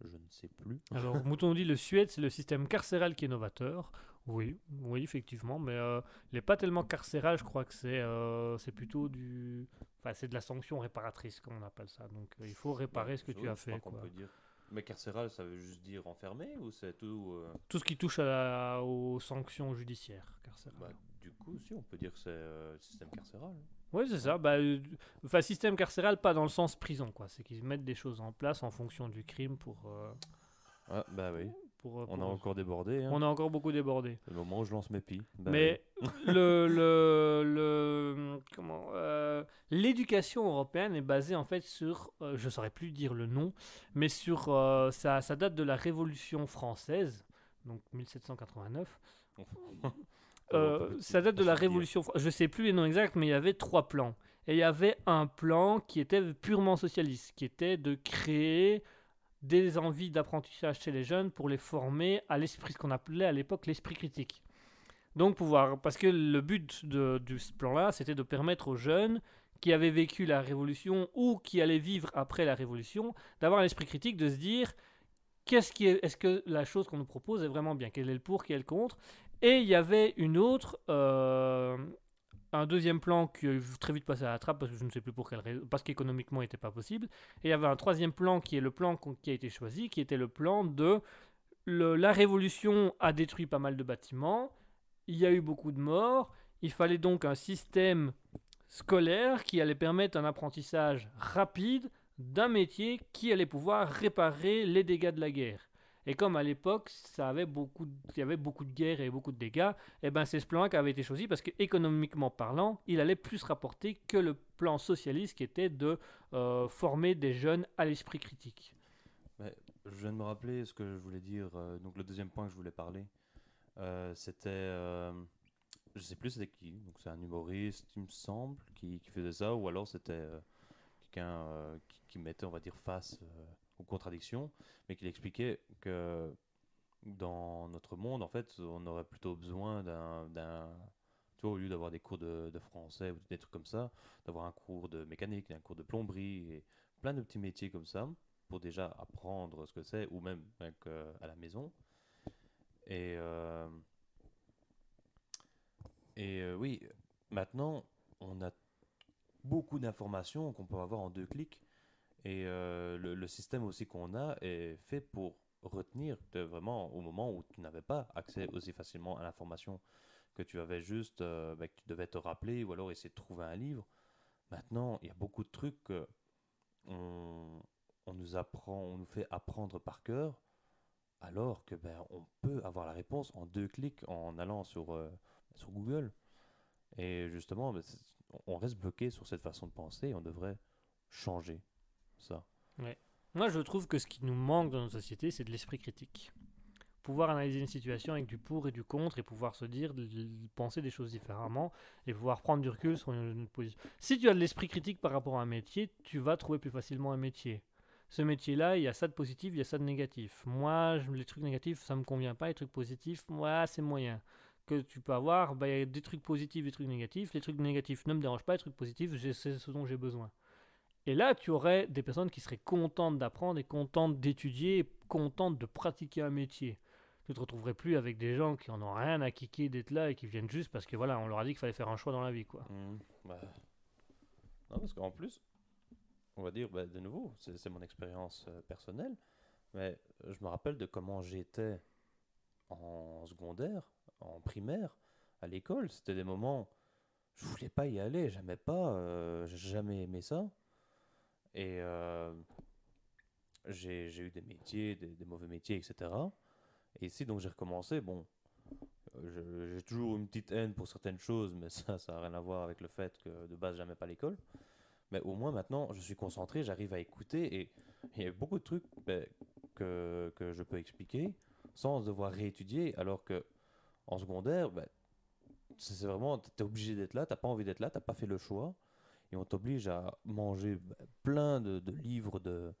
Je ne sais plus. Alors, Mouton dit le Suède, c'est le système carcéral qui est novateur. Oui, oui, effectivement, mais euh, il n'est pas tellement carcéral, je crois que c'est euh, c'est plutôt du. Enfin, c'est de la sanction réparatrice, comme on appelle ça. Donc, euh, il faut réparer Ouais, ce que tu as fait. quoi. peut dire. Mais carcéral, ça veut juste dire enfermé ou c'est tout euh, Tout ce qui touche à la- aux sanctions judiciaires carcérales. bah, Du coup, si, on peut dire que c'est euh, le système carcéral. Oui, c'est ça. Bah, euh, enfin, système carcéral, pas dans le sens prison, quoi. C'est qu'ils mettent des choses en place en fonction du crime pour. euh, Ah, bah oui. Pour, euh, On a encore débordé. Hein. on a encore beaucoup débordé. Le moment où je lance mes pies. Bah Mais le, le, le- comment euh, l'éducation européenne est basée en fait sur, euh, je saurais plus dire le nom, mais sur euh, ça, ça date de la Révolution française, donc 1789. oui. Euh, ça date de la. Révolution. Je sais plus les noms exacts, mais il y avait trois plans. Et il y avait un plan qui était purement socialiste, qui était de créer des envies d'apprentissage chez les jeunes pour les former à l'esprit, ce qu'on appelait à l'époque l'esprit critique. Donc pouvoir, parce que le but de, ce plan-là, c'était de permettre aux jeunes qui avaient vécu la Révolution ou qui allaient vivre après la Révolution, d'avoir l'esprit critique, de se dire qu'est-ce qui est, est-ce que la chose qu'on nous propose est vraiment bien, quel est le pour, quel est le contre, et il y avait une autre, euh, un deuxième plan qui est très vite passé à la trappe parce que je ne sais plus pour quelle raison, parce qu'économiquement il n'était pas possible. Et il y avait un troisième plan qui est le plan qui a été choisi, qui était le plan de la révolution a détruit pas mal de bâtiments, il y a eu beaucoup de morts, il fallait donc un système scolaire qui allait permettre un apprentissage rapide d'un métier qui allait pouvoir réparer les dégâts de la guerre. Et comme à l'époque, il y avait beaucoup de guerres et beaucoup de dégâts, et ben c'est ce plan qui avait été choisi parce que économiquement parlant, il allait plus rapporter que le plan socialiste qui était de euh, former des jeunes à l'esprit critique. Je viens de me rappeler ce que je voulais dire. euh, donc, le deuxième point que je voulais parler, euh, c'était. je sais plus c'était qui. Donc, c'est un humoriste, il me semble, qui, faisait ça. Ou alors c'était quelqu'un qui mettait, on va dire, face aux contradictions. Mais qui expliquait que dans notre monde, en fait, on aurait plutôt besoin d'un. tu vois, au lieu d'avoir des cours de, français ou des trucs comme ça, d'avoir un cours de mécanique, un cours de plomberie et plein de petits métiers comme ça pour déjà apprendre ce que c'est, ou même à la maison. Et, euh, et euh, oui, maintenant, on a beaucoup d'informations qu'on peut avoir en deux clics. Et euh, le, système aussi qu'on a est fait pour retenir vraiment au moment où tu n'avais pas accès aussi facilement à l'information, que tu avais juste, euh, bah, que tu devais te rappeler ou alors essayer de trouver un livre. Maintenant, il y a beaucoup de trucs que on, nous apprend, on nous fait apprendre par cœur, alors que ben, on peut avoir la réponse en deux clics en allant sur, euh, sur Google. Et justement, ben, on reste bloqué sur cette façon de penser et on devrait changer Moi, je trouve que ce qui nous manque dans notre société, c'est de l'esprit critique. Pouvoir analyser une situation avec du pour et du contre et pouvoir se dire, penser des choses différemment et pouvoir prendre du recul sur une, une position. Si tu as de l'esprit critique par rapport à un métier, tu vas trouver plus facilement un métier. Ce métier-là, il y a ça de positif, il y a ça de négatif. Moi, je- les trucs négatifs, ça me convient pas. Les trucs positifs, moi, c'est moyen. Que tu peux avoir, bah, il y a des trucs positifs, des trucs négatifs. Les trucs négatifs ne me dérangent pas, les trucs positifs, c'est ce dont j'ai besoin. Et là, tu aurais des personnes qui seraient contentes d'apprendre et contentes d'étudier, contentes de pratiquer un métier. Tu te retrouverais plus avec des gens qui en ont rien à kicker d'être là et qui viennent juste parce que voilà, on leur a dit qu'il fallait faire un choix dans la vie, quoi. Mhm, bah, Non, parce qu'en plus, on va dire, bah, de nouveau, c'est mon expérience euh, personnelle, mais je me rappelle de comment j'étais en secondaire, en primaire, à l'école. C'était des moments, je voulais pas y aller, j'aimais pas, euh, j'ai jamais aimé ça. Et euh, j'ai eu des métiers, des, mauvais métiers, etc. Et ici, donc, j'ai recommencé. Bon, euh, j'ai toujours une petite haine pour certaines choses, mais ça, ça n'a rien à voir avec le fait que de base, j'aimais pas l'école. Mais au moins, maintenant, je suis concentré, j'arrive à écouter et il y a beaucoup de trucs ben, que, que je peux expliquer sans devoir réétudier, alors que en secondaire, ben, c'est vraiment, t'es obligé d'être là, t'as pas envie d'être là, t'as pas fait le choix, et on t'oblige à manger plein de, de livres de,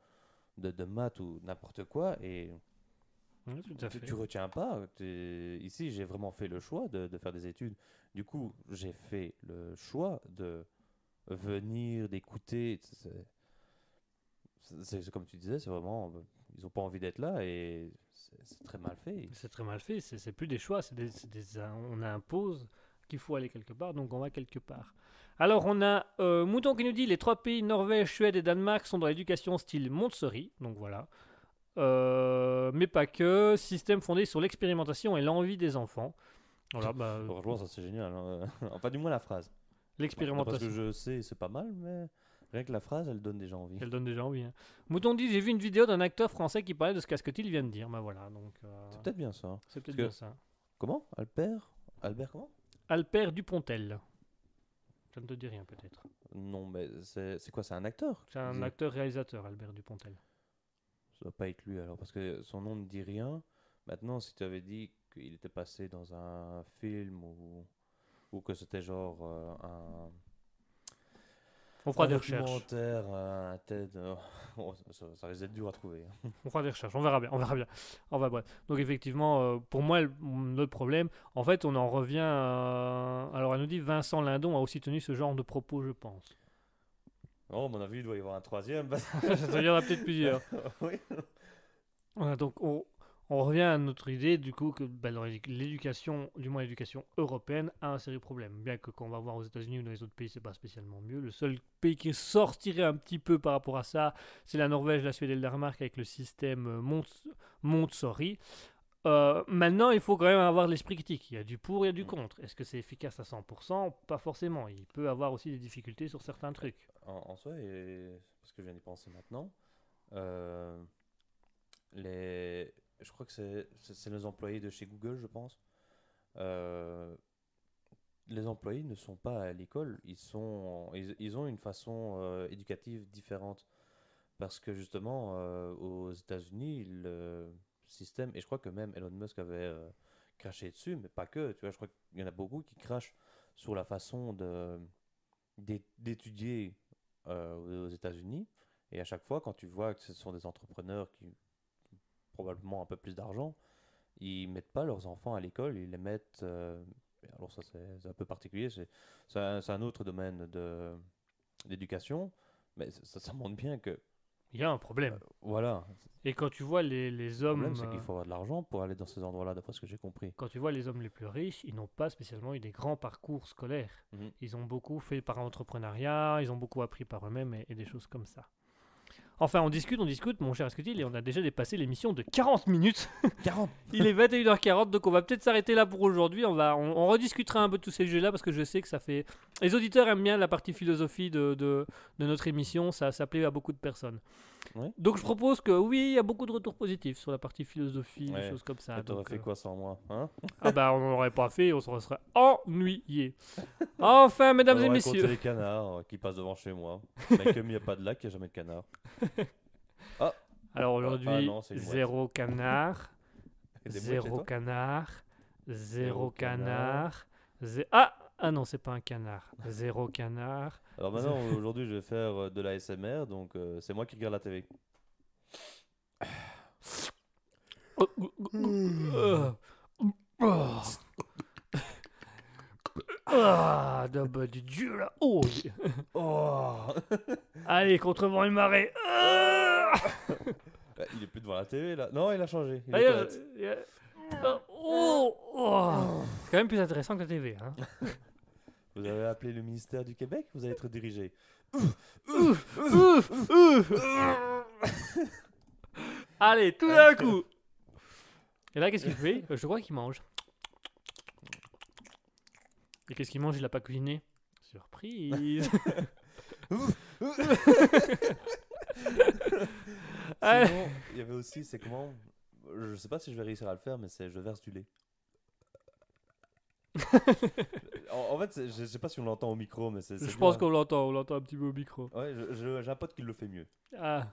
de, de maths ou n'importe quoi, et Ouais, tout à tu, fait. tu retiens pas. Ici, j'ai vraiment fait le choix de, de faire des études. Du coup, j'ai fait le choix de venir, d'écouter. C'est- comme tu disais, c'est vraiment. Ils ont pas envie d'être là et c'est très mal fait. C'est très mal fait, c'est plus des choix, des, des- on impose qu'il faut aller quelque part, donc on va quelque part. Alors on a euh, Mouton qui nous dit les trois pays, Norvège, Suède et Danemark, sont dans l'éducation style Montessori, donc voilà. Euh, mais pas que, système fondé sur l'expérimentation et l'envie des enfants. Voilà, bah, Franchement, ça c'est génial. hein. enfin, du moins la phrase. Parce que l'expérimentation. je sais, c'est pas mal, mais rien que la phrase, elle donne déjà envie. Elle donne déjà envie. hein. Mouton dit j'ai vu une vidéo d'un acteur français qui parlait de ce qu'Asketil vient de dire. Bah voilà, donc euh, C'est peut-être bien ça. hein. c'est peut-être bien ça. Comment? Albert? Albert comment? Alper Dupontel. Ça ne te dit rien peut-être. Non, mais c'est quoi C'est un acteur? C'est un acteur-réalisateur, Albert Dupontel. Ça doit pas être lui alors, parce que son nom ne dit rien. Maintenant, si tu avais dit qu'il était passé dans un film ou, ou que c'était genre euh, un, On fera un des recherches. un TED, euh, oh, ça, ça risque d'être dur à trouver. On fera des recherches. On verra bien. On verra bien. Enfin bref. Donc effectivement, euh, pour moi, le- notre problème, en fait, on en revient. à- Alors, elle nous dit Vincent Lindon a aussi tenu ce genre de propos, je pense. Oh, à mon avis, il doit y avoir un troisième. Il y en a peut-être plusieurs. oui. Donc on, on revient à notre idée du coup que ben, l'éducation, du moins l'éducation européenne, a un sérieux problème. Bien que quand on va voir aux États-Unis ou dans les autres pays, c'est pas spécialement mieux. Le seul pays qui sortirait un petit peu par rapport à ça, c'est la Norvège, la Suède et le Danemark avec le système euh, Mont Montessori. Euh, maintenant, il faut quand même avoir l'esprit critique. Il y a du pour, il y a du Mm. contre. Est-ce que c'est efficace à 100% Pas forcément. Il peut avoir aussi des difficultés sur certains trucs. En, en soi, et parce que je viens d'y penser maintenant, euh, les, je crois que c'est les employés de chez Google, je pense. Euh, les employés ne sont pas à l'école, ils, ils, ont une façon euh, éducative différente. Parce que justement, euh, aux États-Unis, le système, et je crois que même Elon Musk avait craché dessus, mais pas que, tu vois, je crois qu'il y en a beaucoup qui crachent sur la façon d'étudier aux États-Unis. Et à chaque fois, quand tu vois que ce sont des entrepreneurs qui probablement un peu plus d'argent, ils mettent pas leurs enfants à l'école, ils les mettent. euh, alors ça c'est un peu particulier, c'est un, un autre domaine de d'éducation, mais ça, ça montre bien que Il y a un problème. voilà, Et quand tu vois les, les le hommes. problème c'est euh, qu'il faut avoir de l'argent pour aller dans ces endroits-là, d'après ce que j'ai compris. Quand tu vois les hommes les plus riches, ils n'ont pas spécialement eu des grands parcours scolaires. Mhm. Ils ont beaucoup fait par entrepreneuriat, ils ont beaucoup appris par eux-mêmes et, et des choses comme ça. Enfin, on discute, on discute, mon cher Escutil, et on a déjà dépassé l'émission de 40 minutes. 40 Il est 21h40, donc on va peut-être s'arrêter là pour aujourd'hui. On, va, on, on rediscutera un peu de tous ces sujets-là parce que je sais que ça fait. Les auditeurs aiment bien la partie philosophie de, de, de notre émission, ça, ça plaît à beaucoup de personnes. Ouais. Donc je propose que oui, il y a beaucoup de retours positifs sur la partie philosophie, des Ouais. choses comme ça. Et T'aurais fait euh, quoi sans moi hein? Ah bah on n'aurait pas fait, on se serait ennuyé. Enfin, mesdames On et messieurs. les canards qui passent devant chez moi. Mais comme il n'y a pas de lac, il n'y a jamais de canard. Alors Ah aujourd'hui, non, c'est une mouette. zéro canard, mouettes chez zéro canard, zéro Zéro canard, ah ah non c'est pas un canard, zéro canard. Alors maintenant, aujourd'hui, je vais faire euh, de la SMR, donc euh, c'est moi qui regarde la télé. Oh, oh. Ah, de- bah, du dieu là. Oh. Oh Allez, contre vent et marée. Ah. Il est plus devant la télé là. Non, il a changé. Il est aux toilettes. euh, euh, oh, oh. C'est quand même plus intéressant que la TV. Hein. Vous avez appelé le ministère du Québec, vous allez être dirigé. Allez, tout d'un coup. Et là, qu'est-ce qu'il fait? Euh, Je crois qu'il mange. Et qu'est-ce qu'il mange? Il a pas cuisiné? Surprise. Sinon, il y avait aussi, c'est comment Je sais pas si je vais réussir à le faire, mais c'est je verse du lait. en, en fait, je sais pas si on l'entend au micro, mais c'est. Je pense qu'on l'entend, on l'entend un petit peu au micro. Ouais, j'ai un pote qui le fait mieux. Ah.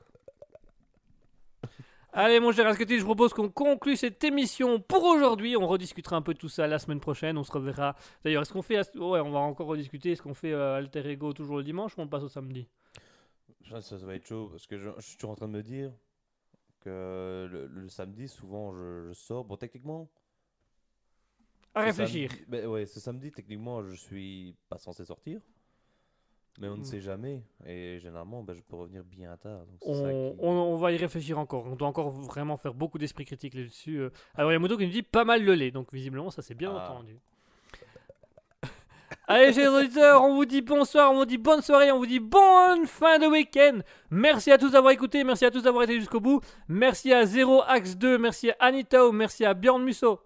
Allez, mon cher Asketil, je propose qu'on conclue cette émission pour aujourd'hui. On rediscutera un peu de tout ça la semaine prochaine. On se reverra. D'ailleurs, est-ce qu'on fait. Ouais, on va encore rediscuter. Est-ce qu'on fait euh, Alter Ego toujours le dimanche ou on passe au samedi? Ça, ça va être chaud parce que je, je suis toujours en train de me dire que le, le samedi, souvent, je, je sors. Bon, techniquement. À réfléchir. samedi- ben ouais, ce samedi, techniquement, je suis pas censé sortir. Mais on ne Mm. sait jamais. Et généralement, ben, je peux revenir bien tard. donc c'est ça On, qui- on- on va y réfléchir encore. On doit encore vraiment faire beaucoup d'esprit critique là-dessus. Alors, il y a Moto qui nous dit pas mal le lait. Donc, visiblement, ça c'est bien Ah. entendu. Allez, chers auditeurs, on vous dit bonsoir, on vous dit bonne soirée, on vous dit bonne fin de week-end. Merci à tous d'avoir écouté, merci à tous d'avoir été jusqu'au bout. Merci à Zero Axe 2, merci à Anitao, merci à Bjorn Musso.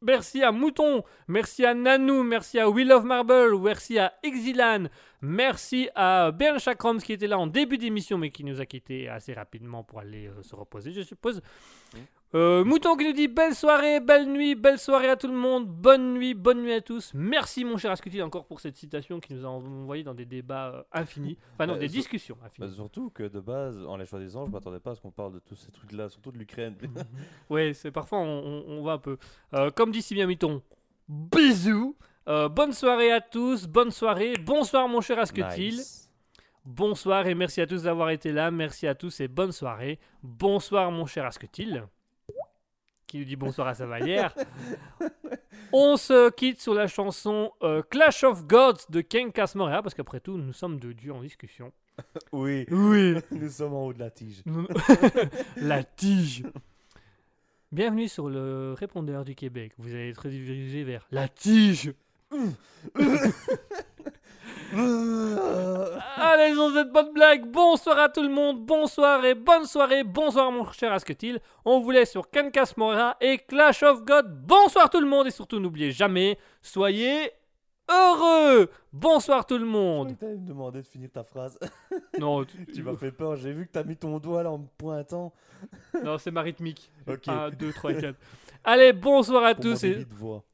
Merci à Mouton, merci à Nanou, merci à Will of Marble, merci à Exilan, merci à Bern Chakrams qui était là en début d'émission mais qui nous a quittés assez rapidement pour aller euh, se reposer, je suppose. Euh, Mouton qui nous dit belle soirée, belle nuit, belle soirée à tout le monde, bonne nuit, bonne nuit à tous. Merci mon cher Ascuti encore pour cette citation qui nous a envoyé dans des débats euh, infinis, enfin non, Euh, des sur- discussions Bah, infinies. surtout que de base, en les choisissant, je m'attendais pas à ce qu'on parle de tous ces trucs-là, surtout de l'Ukraine. Ouais, c'est parfois on, on- on va un peu. Euh, comme dit si bien Mouton, bisous. Bonne soirée à tous, bonne soirée, bonsoir mon cher. Nice. Bonsoir et merci à tous d'avoir été là. Merci à tous et bonne soirée. Bonsoir mon cher Asketil. Qui nous dit bonsoir à Savalière. On se quitte sur la chanson euh, Clash of Gods de Ken Casmorea parce qu'après tout nous sommes deux dieux en discussion. Oui, Oui. nous sommes en haut de la tige. la tige. Bienvenue sur le répondeur du Québec. Vous allez être dirigé vers la tige. Allez, sur cette bonne blague, bonsoir à tout le monde, bonsoir et bonne soirée, bonsoir mon cher Asketil. On vous laisse sur Cancas Mora et Clash of God. Bonsoir tout le monde et surtout n'oubliez jamais, soyez heureux. Bonsoir tout le monde. t'allais me demander de finir ta phrase. Non, tu m'as fait peur, j'ai vu que t'as mis ton doigt là en me pointant. non c'est ma rythmique. Ok. 1, 2, 3, 4. Allez, bonsoir à tous et voix.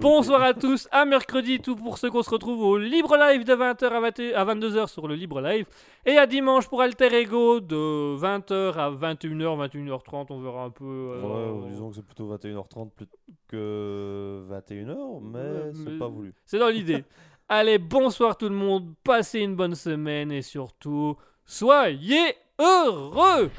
Bonsoir à tous. À mercredi, tout pour ceux qu'on se retrouve au Libre Live de 20h à, 20 à 22h sur le Libre Live. Et à dimanche pour Alter Ego de 20h à 21h, 21h30. On verra un peu. euh, Ouais, disons que c'est plutôt 21h30 plus que 21h, mais Ouais, c'est mais- pas voulu. C'est dans l'idée. Allez, bonsoir tout le monde. Passez une bonne semaine et surtout, soyez heureux.